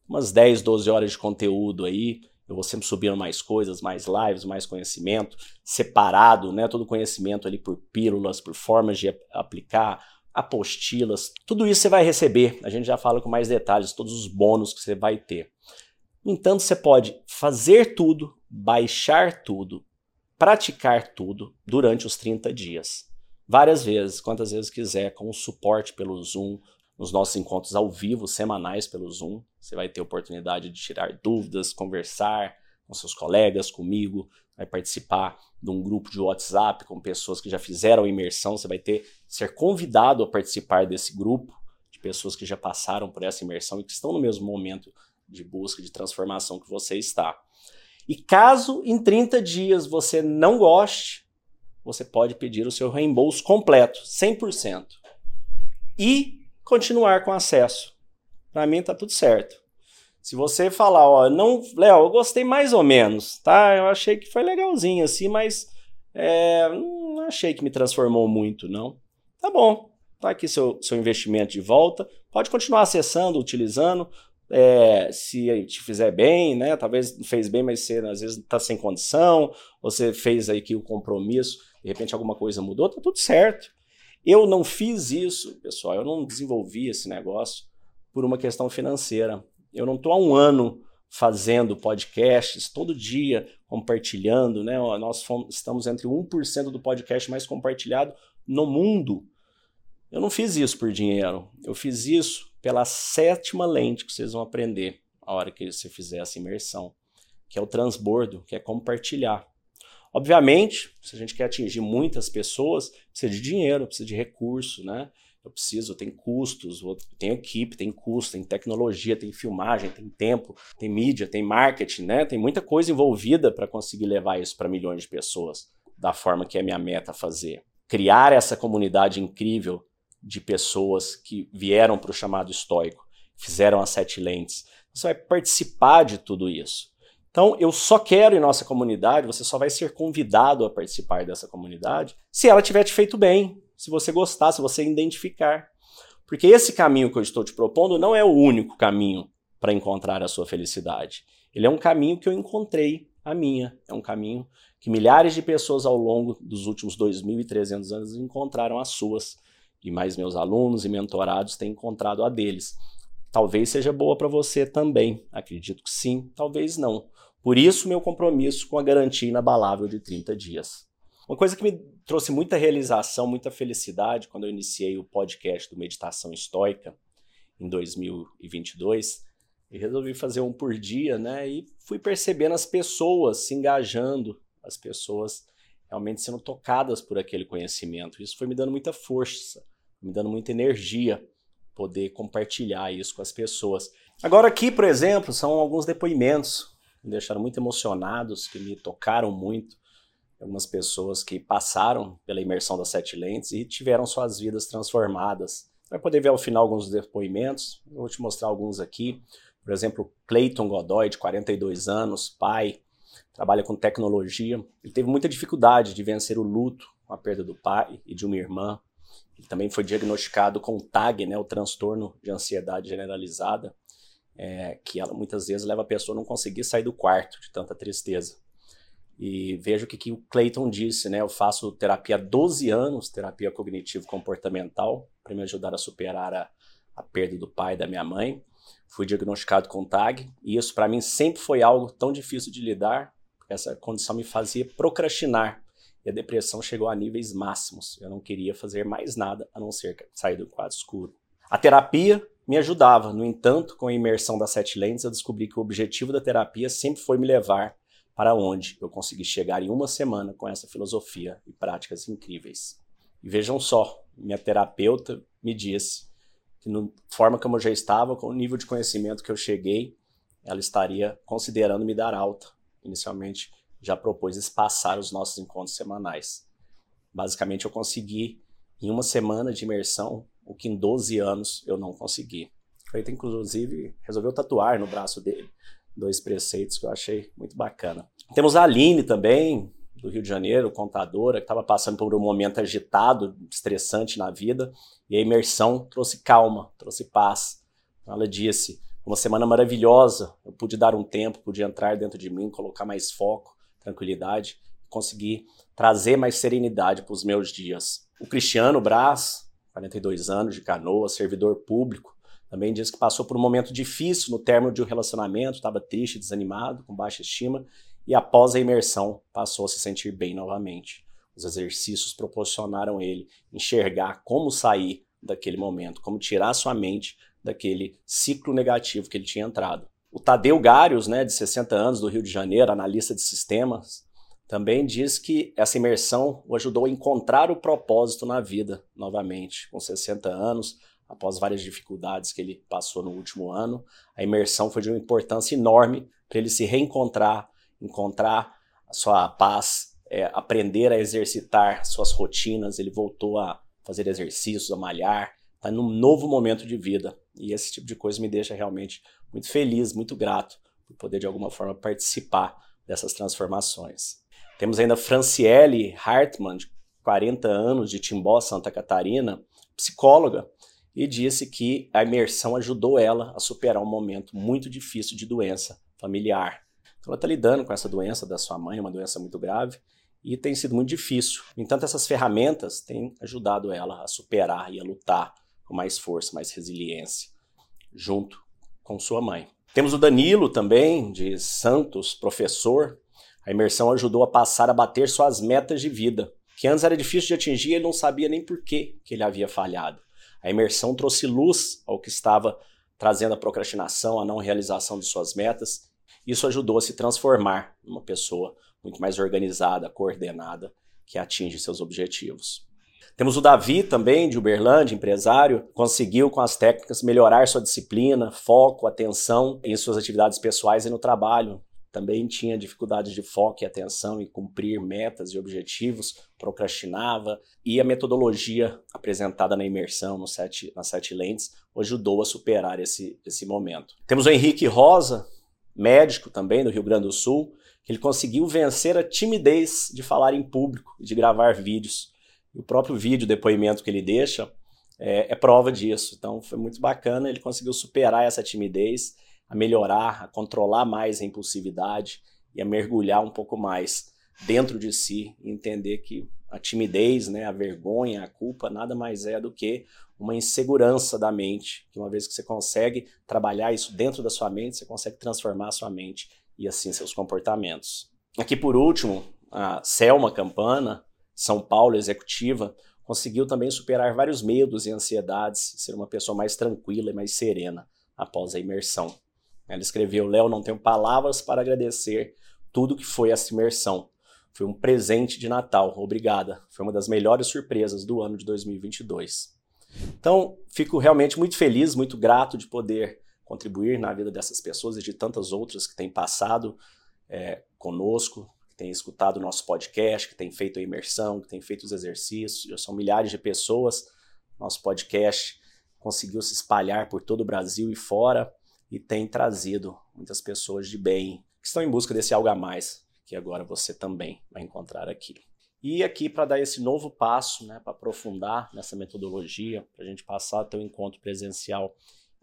Umas 10, 12 horas de conteúdo aí, eu vou sempre subindo mais coisas, mais lives, mais conhecimento, separado, né? Todo conhecimento ali por pílulas, por formas de aplicar, apostilas, tudo isso você vai receber. A gente já fala com mais detalhes, todos os bônus que você vai ter. Entanto, você pode fazer tudo, baixar tudo, praticar tudo durante os 30 dias. Várias vezes, quantas vezes quiser, com o suporte pelo Zoom, nos nossos encontros ao vivo, semanais pelo Zoom. Você vai ter oportunidade de tirar dúvidas, conversar com seus colegas, comigo, vai participar de um grupo de WhatsApp com pessoas que já fizeram imersão. Você vai ter ser convidado a participar desse grupo de pessoas que já passaram por essa imersão e que estão no mesmo momento de busca de transformação que você está. E caso em 30 dias você não goste, você pode pedir o seu reembolso completo, 100%. E continuar com acesso. Para mim tá tudo certo. Se você falar, ó, não, Léo, eu gostei mais ou menos, tá? Eu achei que foi legalzinho assim, mas é, não achei que me transformou muito, não. Tá bom, tá aqui seu, seu investimento de volta. Pode continuar acessando, utilizando. é, se te fizer bem, né? Talvez fez bem, mas você às vezes está sem condição, você fez aí que o compromisso, de repente alguma coisa mudou, tá tudo certo. Eu não fiz isso, pessoal, eu não desenvolvi esse negócio por uma questão financeira. Eu não estou há um ano fazendo podcasts todo dia, compartilhando, né? Nós fomos, estamos entre 1% do podcast mais compartilhado no mundo. Eu não fiz isso por dinheiro. Eu fiz isso pela sétima lente que vocês vão aprender a hora que você fizer essa imersão, que é o transbordo, que é compartilhar. Obviamente, se a gente quer atingir muitas pessoas, precisa de dinheiro, precisa de recurso, né? Eu preciso, tem custos, tem equipe, tem custo, tem tecnologia, tem filmagem, tem tempo, tem mídia, tem marketing, né? Tem muita coisa envolvida para conseguir levar isso para milhões de pessoas, da forma que é minha meta fazer. Criar essa comunidade incrível de pessoas que vieram para o chamado estoico, fizeram as sete lentes. Você vai participar de tudo isso. Então, eu só quero em nossa comunidade, você só vai ser convidado a participar dessa comunidade se ela tiver te feito bem, se você gostar, se você identificar. Porque esse caminho que eu estou te propondo não é o único caminho para encontrar a sua felicidade. Ele é um caminho que eu encontrei a minha. É um caminho que milhares de pessoas ao longo dos últimos 2.300 anos encontraram as suas e mais meus alunos e mentorados têm encontrado a deles. Talvez seja boa para você também. Acredito que sim, talvez não. Por isso, meu compromisso com a garantia inabalável de 30 dias. Uma coisa que me trouxe muita realização, muita felicidade quando eu iniciei o podcast do Meditação Estoica em 2022, e resolvi fazer um por dia, né? E fui percebendo as pessoas se engajando, as pessoas realmente sendo tocadas por aquele conhecimento. Isso foi me dando muita força, me dando muita energia poder compartilhar isso com as pessoas. Agora aqui, por exemplo, são alguns depoimentos me deixaram muito emocionados, que me tocaram muito. Algumas pessoas que passaram pela imersão das sete lentes e tiveram suas vidas transformadas. Vai poder ver ao final alguns depoimentos. Eu vou te mostrar alguns aqui. Por exemplo, Clayton Godoy, de 42 anos, pai, trabalha com tecnologia. Ele teve muita dificuldade de vencer o luto com a perda do pai e de uma irmã. Ele também foi diagnosticado com TAG, né, o transtorno de ansiedade generalizada, é, que ela muitas vezes leva a pessoa a não conseguir sair do quarto de tanta tristeza. E veja o que, que o Clayton disse, né? Eu faço terapia há 12 anos, terapia cognitivo-comportamental, para me ajudar a superar a, a perda do pai e da minha mãe. Fui diagnosticado com TAG, e isso para mim sempre foi algo tão difícil de lidar, essa condição me fazia procrastinar. E a depressão chegou a níveis máximos. Eu não queria fazer mais nada a não ser sair do quadro escuro. A terapia me ajudava. No entanto, com a imersão das sete lentes, eu descobri que o objetivo da terapia sempre foi me levar para onde eu consegui chegar em uma semana com essa filosofia e práticas incríveis. E vejam só, minha terapeuta me disse que, na forma como eu já estava, com o nível de conhecimento que eu cheguei, ela estaria considerando me dar alta inicialmente já propôs espaçar os nossos encontros semanais. Basicamente, eu consegui em uma semana de imersão o que em 12 anos eu não consegui. Feito, inclusive, resolveu tatuar no braço dele dois preceitos que eu achei muito bacana. Temos a Aline também, do Rio de Janeiro, contadora, que estava passando por um momento agitado, estressante na vida, e a imersão trouxe calma, trouxe paz. Então ela disse: uma semana maravilhosa. Eu pude dar um tempo, pude entrar dentro de mim, colocar mais foco, tranquilidade, conseguir trazer mais serenidade para os meus dias. O Cristiano Braz, 42 anos de canoa, servidor público, também diz que passou por um momento difícil no término de um relacionamento, estava triste, desanimado, com baixa estima, e após a imersão passou a se sentir bem novamente. Os exercícios proporcionaram ele enxergar como sair daquele momento, como tirar sua mente daquele ciclo negativo que ele tinha entrado. O Tadeu Garius, né, de 60 anos, do Rio de Janeiro, analista de sistemas, também diz que essa imersão o ajudou a encontrar o propósito na vida novamente, com 60 anos, após várias dificuldades que ele passou no último ano. A imersão foi de uma importância enorme para ele se reencontrar, encontrar a sua paz, é, aprender a exercitar suas rotinas. Ele voltou a fazer exercícios, a malhar, está num novo momento de vida. E esse tipo de coisa me deixa realmente muito feliz, muito grato por poder de alguma forma participar dessas transformações. Temos ainda Franciele Hartmann, de 40 anos, de Timbó, Santa Catarina, psicóloga, e disse que a imersão ajudou ela a superar um momento muito difícil de doença familiar. Então ela está lidando com essa doença da sua mãe, uma doença muito grave, e tem sido muito difícil. No entanto, essas ferramentas têm ajudado ela a superar e a lutar com mais força, mais resiliência, junto com sua mãe. Temos o Danilo também, de Santos, professor. A imersão ajudou a passar a bater suas metas de vida, que antes era difícil de atingir e ele não sabia nem por que, ele havia falhado. A imersão trouxe luz ao que estava trazendo a procrastinação, a não realização de suas metas. Isso ajudou a se transformar numa pessoa muito mais organizada, coordenada, que atinge seus objetivos. Temos o Davi também, de Uberlândia, empresário, conseguiu com as técnicas melhorar sua disciplina, foco, atenção em suas atividades pessoais e no trabalho. Também tinha dificuldades de foco e atenção em cumprir metas e objetivos, procrastinava, e a metodologia apresentada na imersão no sete, nas sete lentes ajudou a superar esse, esse momento. Temos o Henrique Rosa, médico também do Rio Grande do Sul, ele conseguiu vencer a timidez de falar em público, de gravar vídeos. E o próprio vídeo, depoimento que ele deixa, é, é, prova disso. Então foi muito bacana, ele conseguiu superar essa timidez, a melhorar, a controlar mais a impulsividade e a mergulhar um pouco mais dentro de si e entender que a timidez, né, a vergonha, a culpa nada mais é do que uma insegurança da mente, que uma vez que você consegue trabalhar isso dentro da sua mente, você consegue transformar a sua mente e assim seus comportamentos. Aqui por último, a Selma Campana, São Paulo executiva, conseguiu também superar vários medos e ansiedades, ser uma pessoa mais tranquila e mais serena após a imersão. Ela escreveu: Léo, não tenho palavras para agradecer tudo que foi essa imersão. Foi um presente de Natal, obrigada. Foi uma das melhores surpresas do ano de 2022. Então, fico realmente muito feliz, muito grato de poder contribuir na vida dessas pessoas e de tantas outras que têm passado é, conosco, que têm escutado o nosso podcast, que têm feito a imersão, que têm feito os exercícios. Já são milhares de pessoas. Nosso podcast conseguiu se espalhar por todo o Brasil e fora e tem trazido muitas pessoas de bem que estão em busca desse algo a mais que agora você também vai encontrar aqui. E aqui para dar esse novo passo, né, para aprofundar nessa metodologia, para a gente passar até o encontro presencial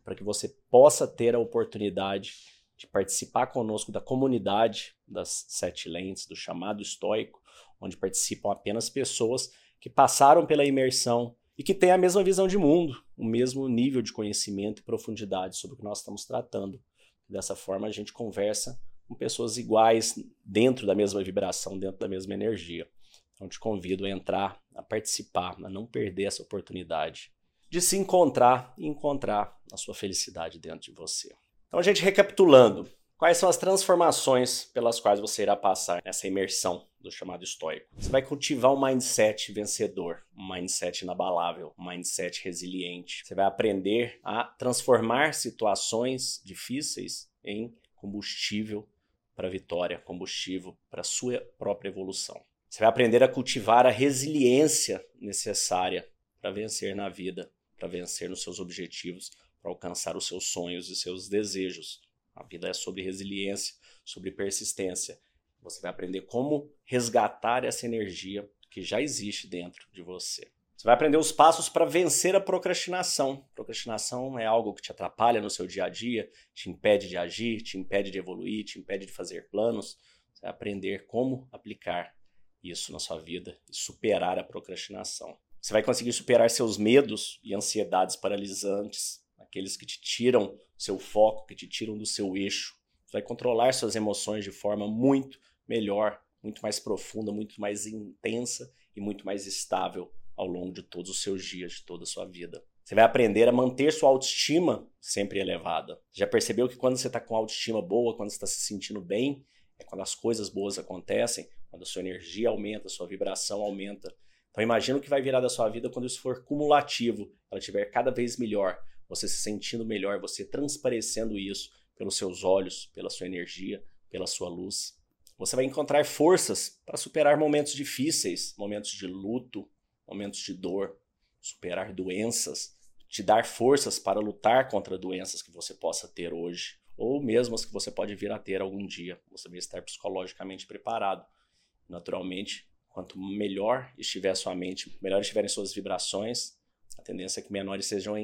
para que você possa ter a oportunidade de participar conosco da comunidade das sete lentes, do chamado estoico, onde participam apenas pessoas que passaram pela imersão e que têm a mesma visão de mundo, o mesmo nível de conhecimento e profundidade sobre o que nós estamos tratando. Dessa forma, a gente conversa com pessoas iguais, dentro da mesma vibração, dentro da mesma energia. Então, te convido a entrar, a participar, a não perder essa oportunidade de se encontrar e encontrar a sua felicidade dentro de você. Então, a gente recapitulando, quais são as transformações pelas quais você irá passar nessa imersão do chamado estoico? Você vai cultivar um mindset vencedor, um mindset inabalável, um mindset resiliente. Você vai aprender a transformar situações difíceis em combustível para a vitória, combustível para a sua própria evolução. Você vai aprender a cultivar a resiliência necessária para vencer na vida para vencer nos seus objetivos, para alcançar os seus sonhos e seus desejos. A vida é sobre resiliência, sobre persistência. Você vai aprender como resgatar essa energia que já existe dentro de você. Você vai aprender os passos para vencer a procrastinação. Procrastinação é algo que te atrapalha no seu dia a dia, te impede de agir, te impede de evoluir, te impede de fazer planos. Você vai aprender como aplicar isso na sua vida e superar a procrastinação. Você vai conseguir superar seus medos e ansiedades paralisantes, aqueles que te tiram seu foco, que te tiram do seu eixo. Você vai controlar suas emoções de forma muito melhor, muito mais profunda, muito mais intensa e muito mais estável ao longo de todos os seus dias, de toda a sua vida. Você vai aprender a manter sua autoestima sempre elevada. Já percebeu que quando você está com autoestima boa, quando você está se sentindo bem, é quando as coisas boas acontecem, quando a sua energia aumenta, a sua vibração aumenta. Então imagina o que vai virar da sua vida quando isso for cumulativo, ela estiver cada vez melhor, você se sentindo melhor, você transparecendo isso pelos seus olhos, pela sua energia, pela sua luz. Você vai encontrar forças para superar momentos difíceis, momentos de luto, momentos de dor, superar doenças, te dar forças para lutar contra doenças que você possa ter hoje, ou mesmo as que você pode vir a ter algum dia. Você vai estar psicologicamente preparado. Naturalmente, Quanto melhor estiver a sua mente, melhor estiverem suas vibrações, a tendência é que menores sejam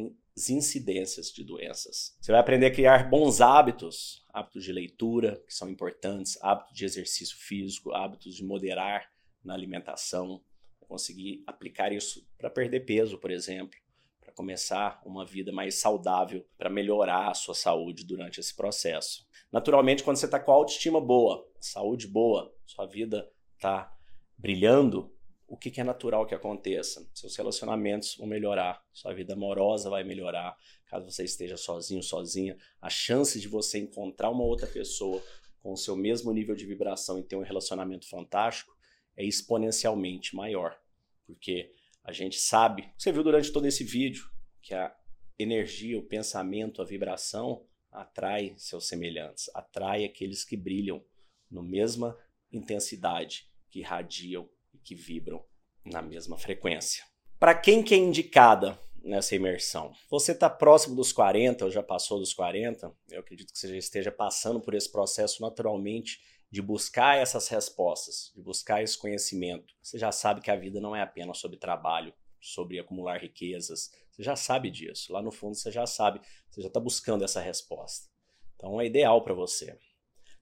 incidências de doenças. Você vai aprender a criar bons hábitos, hábitos de leitura, que são importantes, hábitos de exercício físico, hábitos de moderar na alimentação, conseguir aplicar isso para perder peso, por exemplo, para começar uma vida mais saudável, para melhorar a sua saúde durante esse processo. Naturalmente, quando você está com a autoestima boa, saúde boa, sua vida está brilhando, o que, que é natural que aconteça? Seus relacionamentos vão melhorar, sua vida amorosa vai melhorar. Caso você esteja sozinho, sozinha, a chance de você encontrar uma outra pessoa com o seu mesmo nível de vibração e ter um relacionamento fantástico é exponencialmente maior. Porque a gente sabe, você viu durante todo esse vídeo, que a energia, o pensamento, a vibração atrai seus semelhantes, atrai aqueles que brilham na mesma intensidade, que irradiam que vibram na mesma frequência. Para quem que é indicada nessa imersão? Você está próximo dos 40 ou já passou dos 40? Eu acredito que você já esteja passando por esse processo naturalmente de buscar essas respostas, de buscar esse conhecimento. Você já sabe que a vida não é apenas sobre trabalho, sobre acumular riquezas. Você já sabe disso. Lá no fundo você já sabe, você já está buscando essa resposta. Então é ideal para você.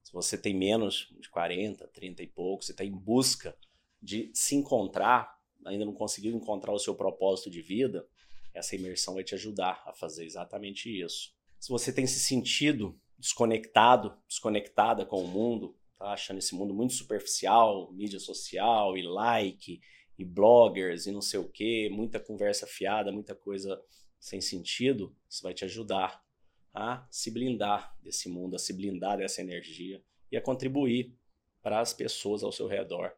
Se você tem menos de 40, 30 e pouco, você está em busca de se encontrar, ainda não conseguiu encontrar o seu propósito de vida, essa imersão vai te ajudar a fazer exatamente isso. Se você tem se sentido desconectado, desconectada com o mundo, tá achando esse mundo muito superficial, mídia social e like e bloggers e não sei o que, muita conversa fiada, muita coisa sem sentido, isso vai te ajudar a se blindar desse mundo, a se blindar dessa energia e a contribuir para as pessoas ao seu redor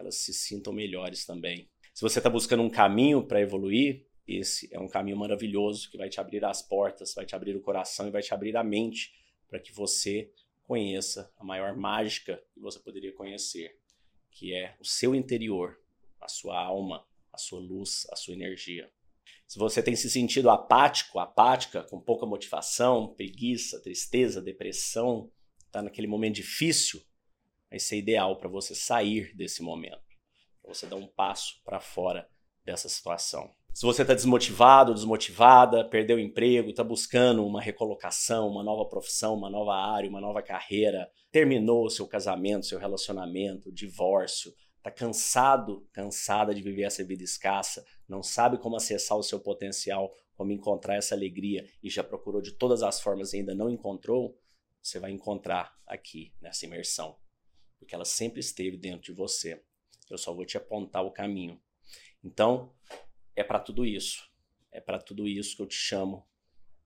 elas se sintam melhores também. Se você está buscando um caminho para evoluir, esse é um caminho maravilhoso que vai te abrir as portas, vai te abrir o coração e vai te abrir a mente para que você conheça a maior mágica que você poderia conhecer, que é o seu interior, a sua alma, a sua luz, a sua energia. Se você tem se sentido apático, apática, com pouca motivação, preguiça, tristeza, depressão, está naquele momento difícil, vai ser ideal para você sair desse momento, para você dar um passo para fora dessa situação. Se você está desmotivado, desmotivada, perdeu o emprego, está buscando uma recolocação, uma nova profissão, uma nova área, uma nova carreira, terminou seu casamento, seu relacionamento, divórcio, está cansado, cansada de viver essa vida escassa, não sabe como acessar o seu potencial, como encontrar essa alegria e já procurou de todas as formas e ainda não encontrou, você vai encontrar aqui nessa imersão porque ela sempre esteve dentro de você. Eu só vou te apontar o caminho. Então, é para tudo isso. É para tudo isso que eu te chamo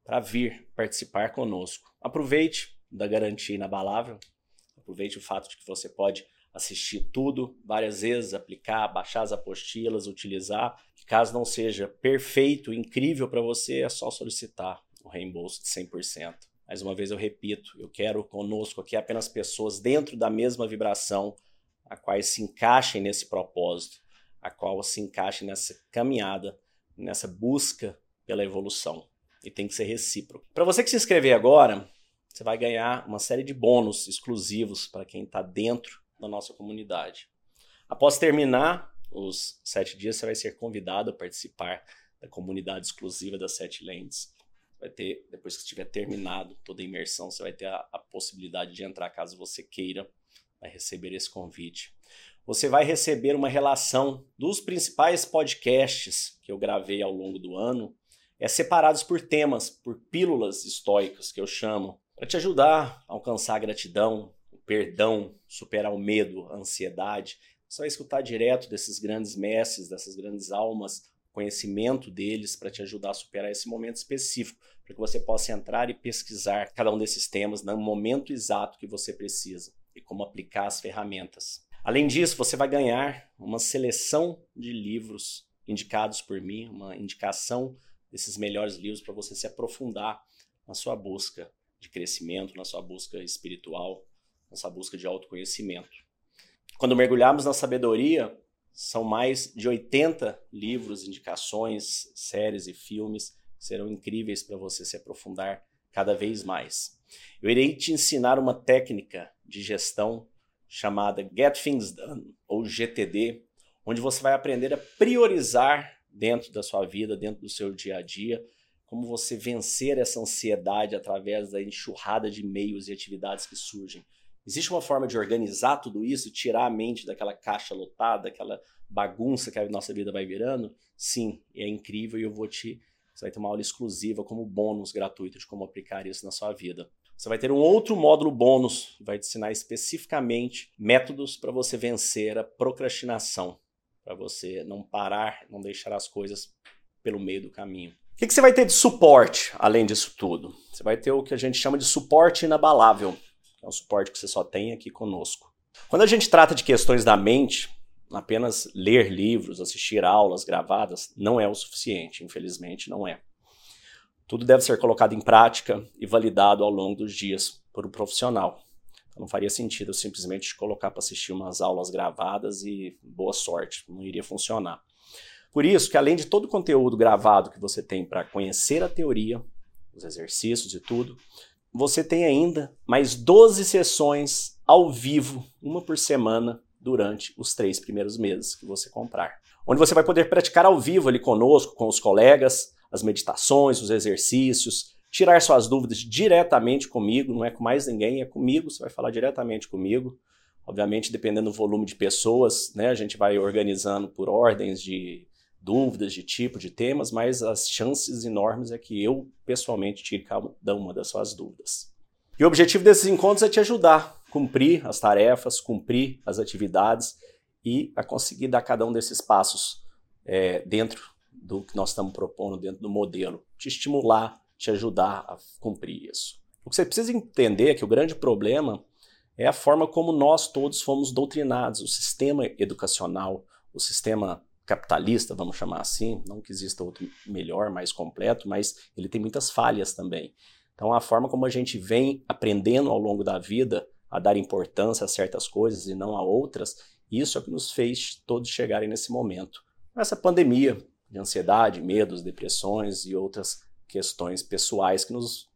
para vir participar conosco. Aproveite da garantia inabalável. Aproveite o fato de que você pode assistir tudo várias vezes, aplicar, baixar as apostilas, utilizar. Caso não seja perfeito, incrível para você, é só solicitar o reembolso de 100%. Mais uma vez eu repito, eu quero conosco aqui apenas pessoas dentro da mesma vibração, a quais se encaixem nesse propósito, a qual se encaixem nessa caminhada, nessa busca pela evolução. E tem que ser recíproco. Para você que se inscrever agora, você vai ganhar uma série de bônus exclusivos para quem está dentro da nossa comunidade. Após terminar os sete dias, você vai ser convidado a participar da comunidade exclusiva das Sete Lentes vai ter, depois que estiver terminado toda a imersão, você vai ter a, a possibilidade de entrar caso você queira, vai receber esse convite. Você vai receber uma relação dos principais podcasts que eu gravei ao longo do ano, é separados por temas, por pílulas estoicas que eu chamo, para te ajudar a alcançar a gratidão, o perdão, superar o medo, a ansiedade. Você vai escutar direto desses grandes mestres, dessas grandes almas, conhecimento deles para te ajudar a superar esse momento específico, para que você possa entrar e pesquisar cada um desses temas no momento exato que você precisa e como aplicar as ferramentas. Além disso, você vai ganhar uma seleção de livros indicados por mim, uma indicação desses melhores livros para você se aprofundar na sua busca de crescimento, na sua busca espiritual, na sua busca de autoconhecimento. Quando mergulharmos na sabedoria, são mais de 80 livros, indicações, séries e filmes que serão incríveis para você se aprofundar cada vez mais. Eu irei te ensinar uma técnica de gestão chamada Get Things Done, ou GTD, onde você vai aprender a priorizar dentro da sua vida, dentro do seu dia a dia, como você vencer essa ansiedade através da enxurrada de meios e atividades que surgem. Existe uma forma de organizar tudo isso, tirar a mente daquela caixa lotada, aquela bagunça que a nossa vida vai virando? Sim, é incrível e eu vou te. Você vai ter uma aula exclusiva como bônus gratuito de como aplicar isso na sua vida. Você vai ter um outro módulo bônus vai te ensinar especificamente métodos para você vencer a procrastinação, para você não parar, não deixar as coisas pelo meio do caminho. O que, que você vai ter de suporte além disso tudo? Você vai ter o que a gente chama de suporte inabalável. É um suporte que você só tem aqui conosco. Quando a gente trata de questões da mente, apenas ler livros, assistir aulas gravadas não é o suficiente, infelizmente não é. Tudo deve ser colocado em prática e validado ao longo dos dias por um profissional. Não faria sentido eu simplesmente colocar para assistir umas aulas gravadas e boa sorte, não iria funcionar. Por isso que além de todo o conteúdo gravado que você tem para conhecer a teoria, os exercícios e tudo, você tem ainda mais 12 sessões ao vivo, uma por semana, durante os três primeiros meses que você comprar. Onde você vai poder praticar ao vivo ali conosco, com os colegas, as meditações, os exercícios, tirar suas dúvidas diretamente comigo, não é com mais ninguém, é comigo, você vai falar diretamente comigo. Obviamente, dependendo do volume de pessoas, né, a gente vai organizando por ordens de dúvidas, de tipo, de temas, mas as chances enormes é que eu, pessoalmente, tire cada uma das suas dúvidas. E o objetivo desses encontros é te ajudar a cumprir as tarefas, cumprir as atividades e a conseguir dar cada um desses passos é, dentro do que nós estamos propondo dentro do modelo, te estimular, te ajudar a cumprir isso. O que você precisa entender é que o grande problema é a forma como nós todos fomos doutrinados, o sistema educacional, o sistema capitalista, vamos chamar assim, não que exista outro melhor, mais completo, mas ele tem muitas falhas também. Então a forma como a gente vem aprendendo ao longo da vida a dar importância a certas coisas e não a outras, isso é o que nos fez todos chegarem nesse momento. Essa pandemia, de ansiedade, medos, depressões e outras questões pessoais que nos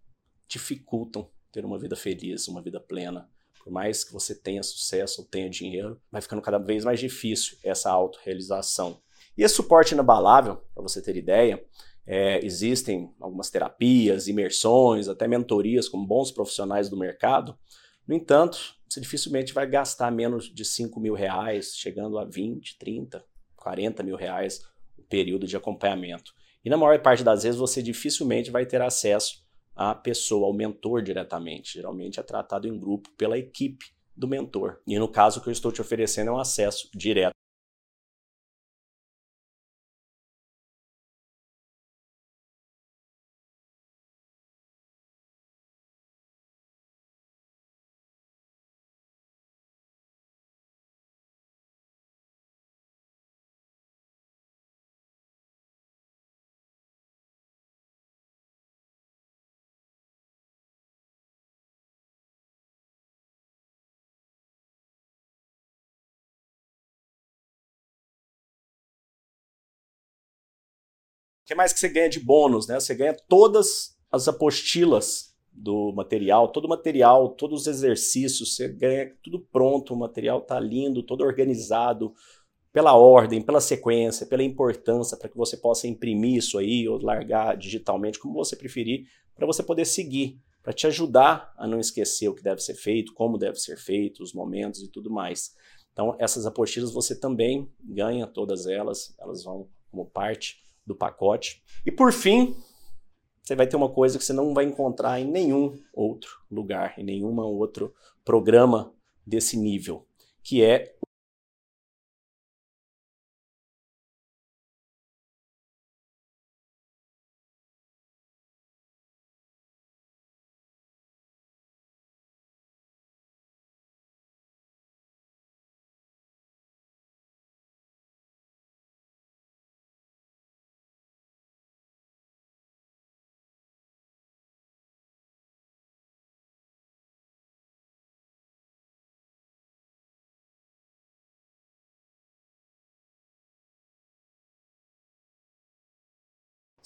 dificultam ter uma vida feliz, uma vida plena. Por mais que você tenha sucesso ou tenha dinheiro, vai ficando cada vez mais difícil essa autorrealização. E esse suporte inabalável, para você ter ideia, é, existem algumas terapias, imersões, até mentorias com bons profissionais do mercado. No entanto, você dificilmente vai gastar menos de 5 mil reais, chegando a 20, 30, 40 mil reais período de acompanhamento. E na maior parte das vezes você dificilmente vai ter acesso à pessoa, ao mentor diretamente. Geralmente é tratado em grupo pela equipe do mentor. E no caso que eu estou te oferecendo é um acesso direto. Que mais que você ganha de bônus? Né? Você ganha todas as apostilas do material, todo o material, todos os exercícios, você ganha tudo pronto, o material está lindo, todo organizado, pela ordem, pela sequência, pela importância, para que você possa imprimir isso aí ou largar digitalmente, como você preferir, para você poder seguir, para te ajudar a não esquecer o que deve ser feito, como deve ser feito, os momentos e tudo mais. Então, essas apostilas você também ganha todas elas, elas vão como parte do pacote. E por fim, você vai ter uma coisa que você não vai encontrar em nenhum outro lugar, em nenhum outro programa desse nível, que é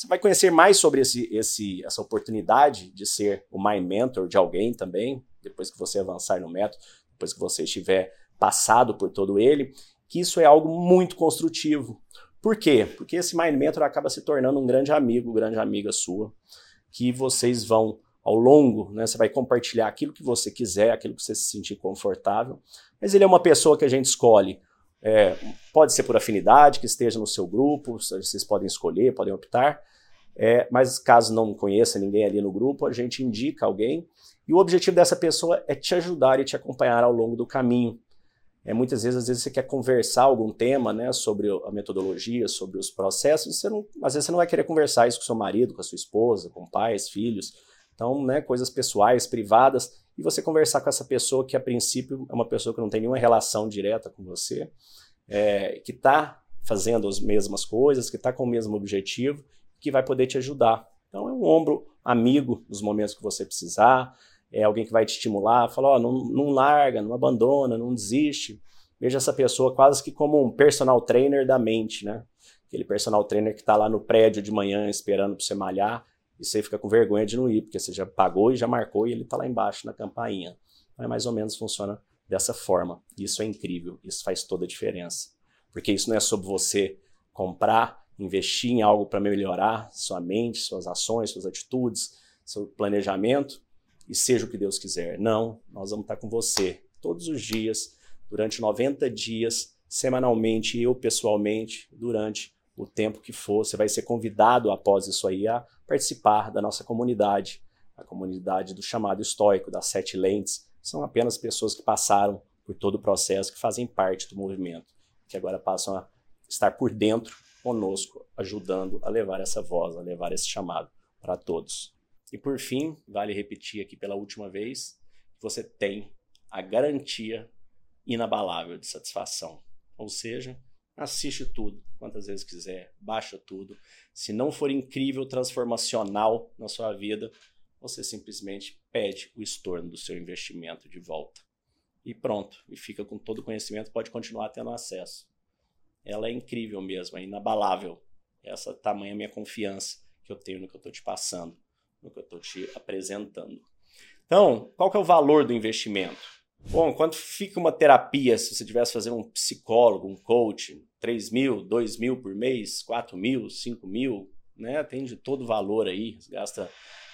Você vai conhecer mais sobre esse, esse, essa oportunidade de ser o My Mentor de alguém também, depois que você avançar no método, depois que você estiver passado por todo ele, que isso é algo muito construtivo. Por quê? Porque esse Mind Mentor acaba se tornando um grande amigo, grande amiga sua, que vocês vão ao longo, né, você vai compartilhar aquilo que você quiser, aquilo que você se sentir confortável, mas ele é uma pessoa que a gente escolhe, é, pode ser por afinidade, que esteja no seu grupo, vocês podem escolher, podem optar, é, mas caso não conheça ninguém ali no grupo, a gente indica alguém, e o objetivo dessa pessoa é te ajudar e te acompanhar ao longo do caminho. É, muitas vezes, às vezes você quer conversar algum tema, né, sobre a metodologia, sobre os processos, você não, às vezes você não vai querer conversar isso com seu marido, com a sua esposa, com pais, filhos, então, né, coisas pessoais, privadas, e você conversar com essa pessoa que a princípio é uma pessoa que não tem nenhuma relação direta com você, é, que está fazendo as mesmas coisas, que está com o mesmo objetivo, que vai poder te ajudar. Então, é um ombro amigo nos momentos que você precisar, é alguém que vai te estimular, falar, ó, não, não larga, não abandona, não desiste. Veja essa pessoa quase que como um personal trainer da mente, né? Aquele personal trainer que está lá no prédio de manhã esperando para você malhar e você fica com vergonha de não ir, porque você já pagou e já marcou e ele está lá embaixo na campainha. Mas mais ou menos funciona dessa forma. Isso é incrível, isso faz toda a diferença. Porque isso não é sobre você comprar, investir em algo para melhorar sua mente, suas ações, suas atitudes, seu planejamento e seja o que Deus quiser. Não, nós vamos estar com você todos os dias, durante 90 dias, semanalmente, eu pessoalmente, durante o tempo que for. Você vai ser convidado após isso aí a participar da nossa comunidade, a comunidade do chamado estoico, das sete lentes. São apenas pessoas que passaram por todo o processo, que fazem parte do movimento, que agora passam a estar por dentro conosco, ajudando a levar essa voz, a levar esse chamado para todos. E por fim, vale repetir aqui pela última vez, você tem a garantia inabalável de satisfação. Ou seja, assiste tudo quantas vezes quiser, baixa tudo. Se não for incrível, transformacional na sua vida, você simplesmente pede o estorno do seu investimento de volta. E pronto, e fica com todo o conhecimento, pode continuar tendo acesso. Ela é incrível mesmo, é inabalável. Essa tamanha minha confiança que eu tenho no que eu estou te passando no que eu estou te apresentando. Então, qual que é o valor do investimento? Bom, quanto fica uma terapia se você tivesse fazendo um psicólogo, um coach, 3 mil, 2 mil por mês, 4 mil, 5 mil, né? Tem de todo valor aí, você gasta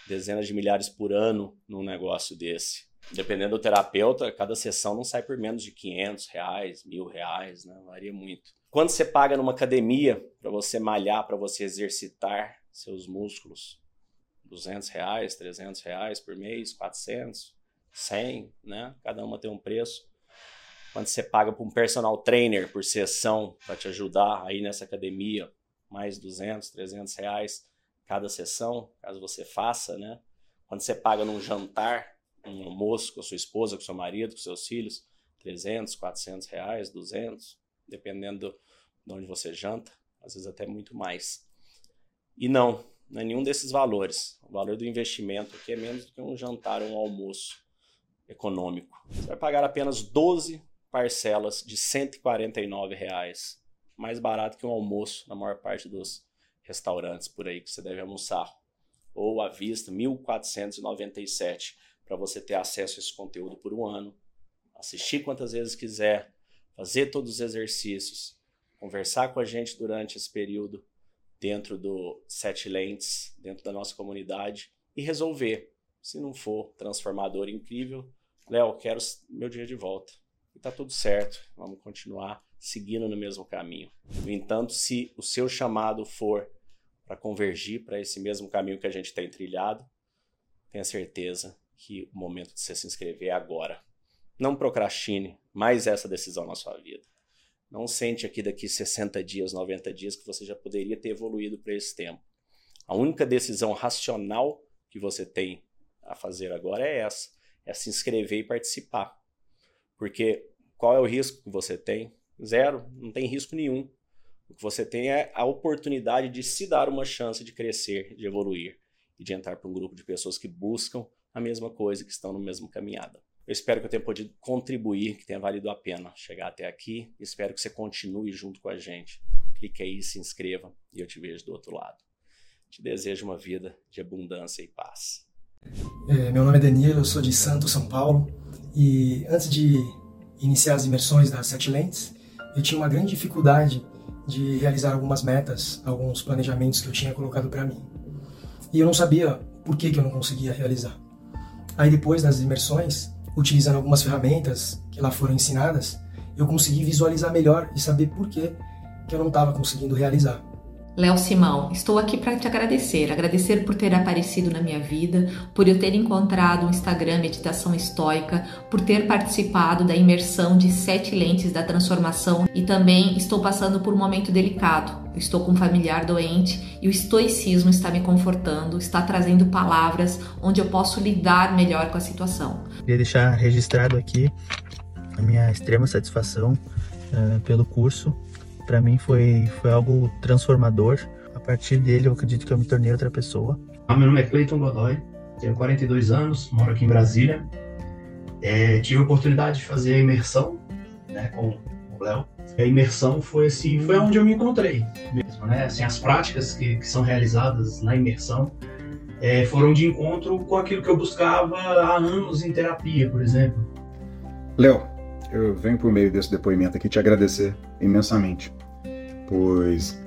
dezenas de milhares por ano num negócio desse. Dependendo do terapeuta, cada sessão não sai por menos de 500 reais, mil reais, né? Varia muito. Quanto você paga numa academia para você malhar, para você exercitar seus músculos? 200 reais, 300 reais por mês, 400, 100, né? Cada uma tem um preço. Quando você paga para um personal trainer por sessão para te ajudar aí nessa academia, mais 200, 300 reais cada sessão, caso você faça, né? Quando você paga num jantar, um almoço com a sua esposa, com seu marido, com seus filhos, 300, 400 reais, 200, dependendo de onde você janta, às vezes até muito mais. E não, não é nenhum desses valores. O valor do investimento aqui é menos do que um jantar ou um almoço econômico. Você vai pagar apenas 12 parcelas de 149 reais, mais barato que um almoço na maior parte dos restaurantes por aí que você deve almoçar. Ou à vista, R$ 1.497 para você ter acesso a esse conteúdo por um ano, assistir quantas vezes quiser, fazer todos os exercícios, conversar com a gente durante esse período dentro do Sete Lentes, dentro da nossa comunidade e resolver. Se não for transformador incrível, Léo, quero meu dia de volta. E tá tudo certo, vamos continuar seguindo no mesmo caminho. No entanto, se o seu chamado for para convergir para esse mesmo caminho que a gente tem trilhado, tenha certeza que o momento de você se inscrever é agora. Não procrastine mais essa decisão na sua vida. Não sente aqui daqui 60 dias, 90 dias que você já poderia ter evoluído para esse tempo. A única decisão racional que você tem a fazer agora é essa: é se inscrever e participar. Porque qual é o risco que você tem? Zero, não tem risco nenhum. O que você tem é a oportunidade de se dar uma chance de crescer, de evoluir e de entrar para um grupo de pessoas que buscam a mesma coisa, que estão no mesmo caminhada. Eu espero que eu tenha podido contribuir, que tenha valido a pena chegar até aqui. Espero que você continue junto com a gente. Clique aí, se inscreva e eu te vejo do outro lado. Te desejo uma vida de abundância e paz. É, meu nome é Danilo, eu sou de Santos, São Paulo. E antes de iniciar as imersões das Sete Lentes, eu tinha uma grande dificuldade de realizar algumas metas, alguns planejamentos que eu tinha colocado para mim. E eu não sabia por que, que eu não conseguia realizar. Aí depois das imersões, utilizando algumas ferramentas que lá foram ensinadas, eu consegui visualizar melhor e saber por que, que eu não estava conseguindo realizar. Léo Simão, estou aqui para te agradecer, agradecer por ter aparecido na minha vida, por eu ter encontrado o Instagram Meditação Estoica, por ter participado da imersão de sete lentes da transformação e também estou passando por um momento delicado. estou com um familiar doente e o estoicismo está me confortando, está trazendo palavras onde eu posso lidar melhor com a situação. Queria deixar registrado aqui a minha extrema satisfação uh, pelo curso para mim foi, foi algo transformador. A partir dele, eu acredito que eu me tornei outra pessoa. Ah, meu nome é Cleiton Godoy, tenho 42 anos, moro aqui em Brasília. É, tive a oportunidade de fazer a imersão né, com o Léo. A imersão foi assim, foi onde eu me encontrei mesmo, né? Assim, as práticas que, que são realizadas na imersão é, foram de encontro com aquilo que eu buscava há anos em terapia, por exemplo. Léo, eu venho por meio desse depoimento aqui te agradecer imensamente, pois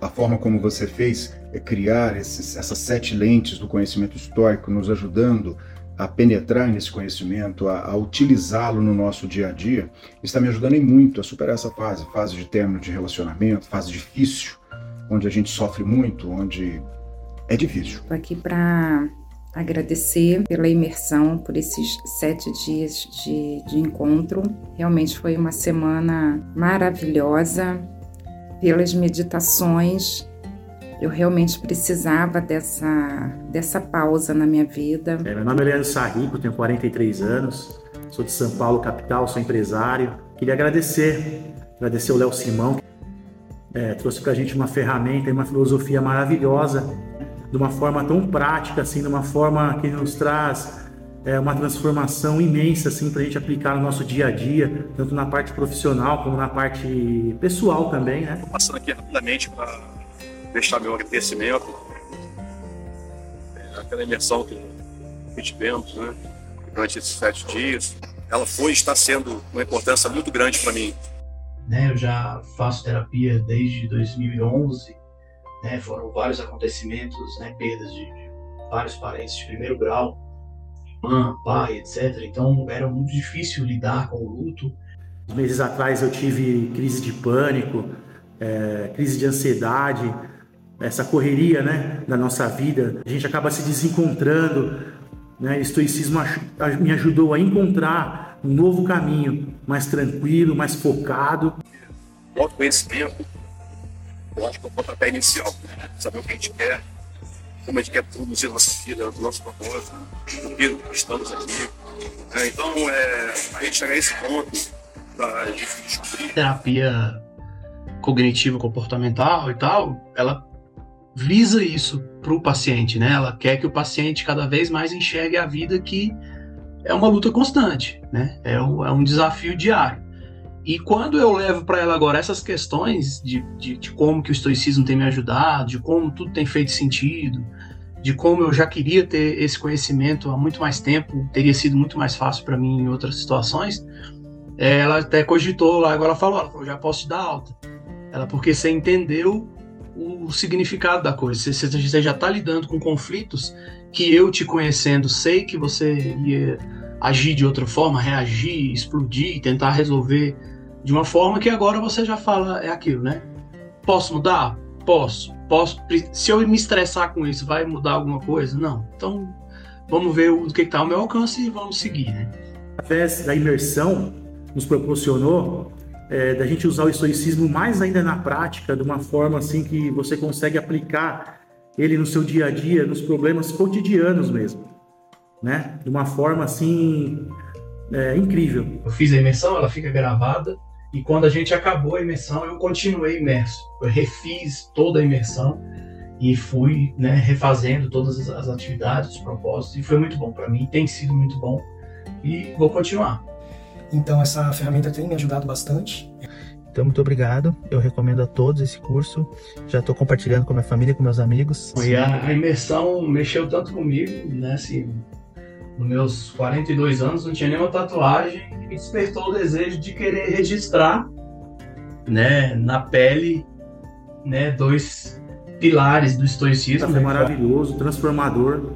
a forma como você fez é criar esses, essas sete lentes do conhecimento histórico, nos ajudando a penetrar nesse conhecimento, a, a utilizá-lo no nosso dia a dia, está me ajudando em muito a superar essa fase, fase de término de relacionamento, fase difícil, onde a gente sofre muito, onde é difícil. Estou aqui para agradecer pela imersão, por esses sete dias de, de encontro. Realmente foi uma semana maravilhosa. Pelas meditações, eu realmente precisava dessa, dessa pausa na minha vida. É, meu nome é Leandro Sarrico, tenho 43 anos, sou de São Paulo, capital, sou empresário. Queria agradecer, agradecer o Léo Simão, é, trouxe para a gente uma ferramenta e uma filosofia maravilhosa de uma forma tão prática, assim, de uma forma que nos traz é, uma transformação imensa assim, para a gente aplicar no nosso dia a dia, tanto na parte profissional como na parte pessoal também. Né? Passando aqui rapidamente para deixar meu agradecimento é, aquela imersão que tivemos né, durante esses sete dias. Ela foi e está sendo uma importância muito grande para mim. Né, eu já faço terapia desde 2011 né? Foram vários acontecimentos, né? Perdas de, de vários parentes de primeiro grau, irmã, pai, etc. Então era muito difícil lidar com o luto. Meses atrás eu tive crise de pânico, é, crise de ansiedade, essa correria, né, da nossa vida. A gente acaba se desencontrando, né? O estoicismo me ajudou a encontrar um novo caminho, mais tranquilo, mais focado. O autoconhecimento eu acho que é o pontapé inicial. Saber o que a gente quer, como a gente quer produzir a nossa vida, o nosso propósito, o que estamos aqui. É, então, é, a gente chegar a esse ponto da, de descobrir. Terapia cognitiva comportamental e tal, ela visa isso para o paciente, né? Ela quer que o paciente cada vez mais enxergue a vida que é uma luta constante, né? É um, é um desafio diário. E quando eu levo para ela agora essas questões de, de, de, como que o estoicismo tem me ajudado, de como tudo tem feito sentido, de como eu já queria ter esse conhecimento há muito mais tempo, teria sido muito mais fácil para mim em outras situações, é, ela até cogitou lá, agora ela falou, ela falou, já posso te dar alta. Ela, porque você entendeu o, significado da coisa, você, você já está lidando com conflitos que eu te conhecendo sei que você ia agir de outra forma, reagir, explodir, tentar resolver de uma forma que agora você já fala é aquilo, né? Posso mudar? Posso. Posso. Se eu me estressar com isso, vai mudar alguma coisa? Não. Então, vamos ver o que está ao meu alcance e vamos seguir, né? Através da imersão, nos proporcionou é, da gente usar o estoicismo mais ainda na prática, de uma forma assim que você consegue aplicar ele no seu dia a dia, nos problemas cotidianos mesmo né? De uma forma assim é, incrível. Eu fiz a imersão, ela fica gravada e quando a gente acabou a imersão, eu continuei imerso. Eu refiz toda a imersão e fui né, refazendo todas as atividades, os propósitos e foi muito bom para mim, tem sido muito bom e vou continuar. Então essa ferramenta tem me ajudado bastante. Então, muito obrigado. Eu recomendo a todos esse curso. Já estou compartilhando com a minha família, com meus amigos. E a imersão mexeu tanto comigo, né? Assim, nos meus 42 anos, não tinha nenhuma tatuagem e despertou o desejo de querer registrar, né, na pele né, dois pilares do estoicismo. Foi maravilhoso, transformador,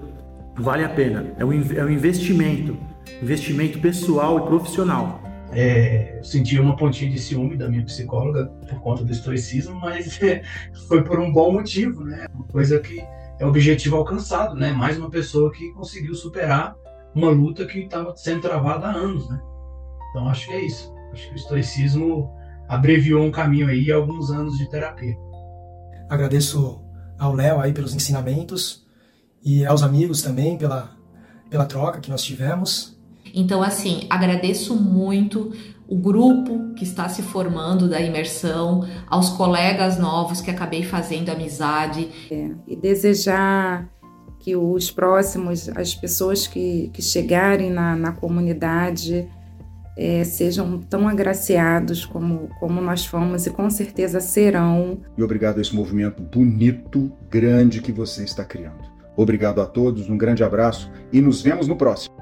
vale a pena. É um, é um investimento, investimento pessoal e profissional. É, eu senti uma pontinha de ciúme da minha psicóloga por conta do estoicismo, mas é, foi por um bom motivo, né? Uma coisa que é objetivo alcançado, né? Mais uma pessoa que conseguiu superar uma luta que estava sendo travada há anos, né? Então acho que é isso. Acho que o estoicismo abreviou um caminho aí alguns anos de terapia. Agradeço ao Léo aí pelos ensinamentos e aos amigos também pela pela troca que nós tivemos. Então assim, agradeço muito o grupo que está se formando da imersão, aos colegas novos que acabei fazendo amizade. É, e desejar que os próximos, as pessoas que, que chegarem na, na comunidade, é, sejam tão agraciados como, como nós fomos e com certeza serão. E obrigado a esse movimento bonito, grande que você está criando. Obrigado a todos, um grande abraço e nos vemos no próximo.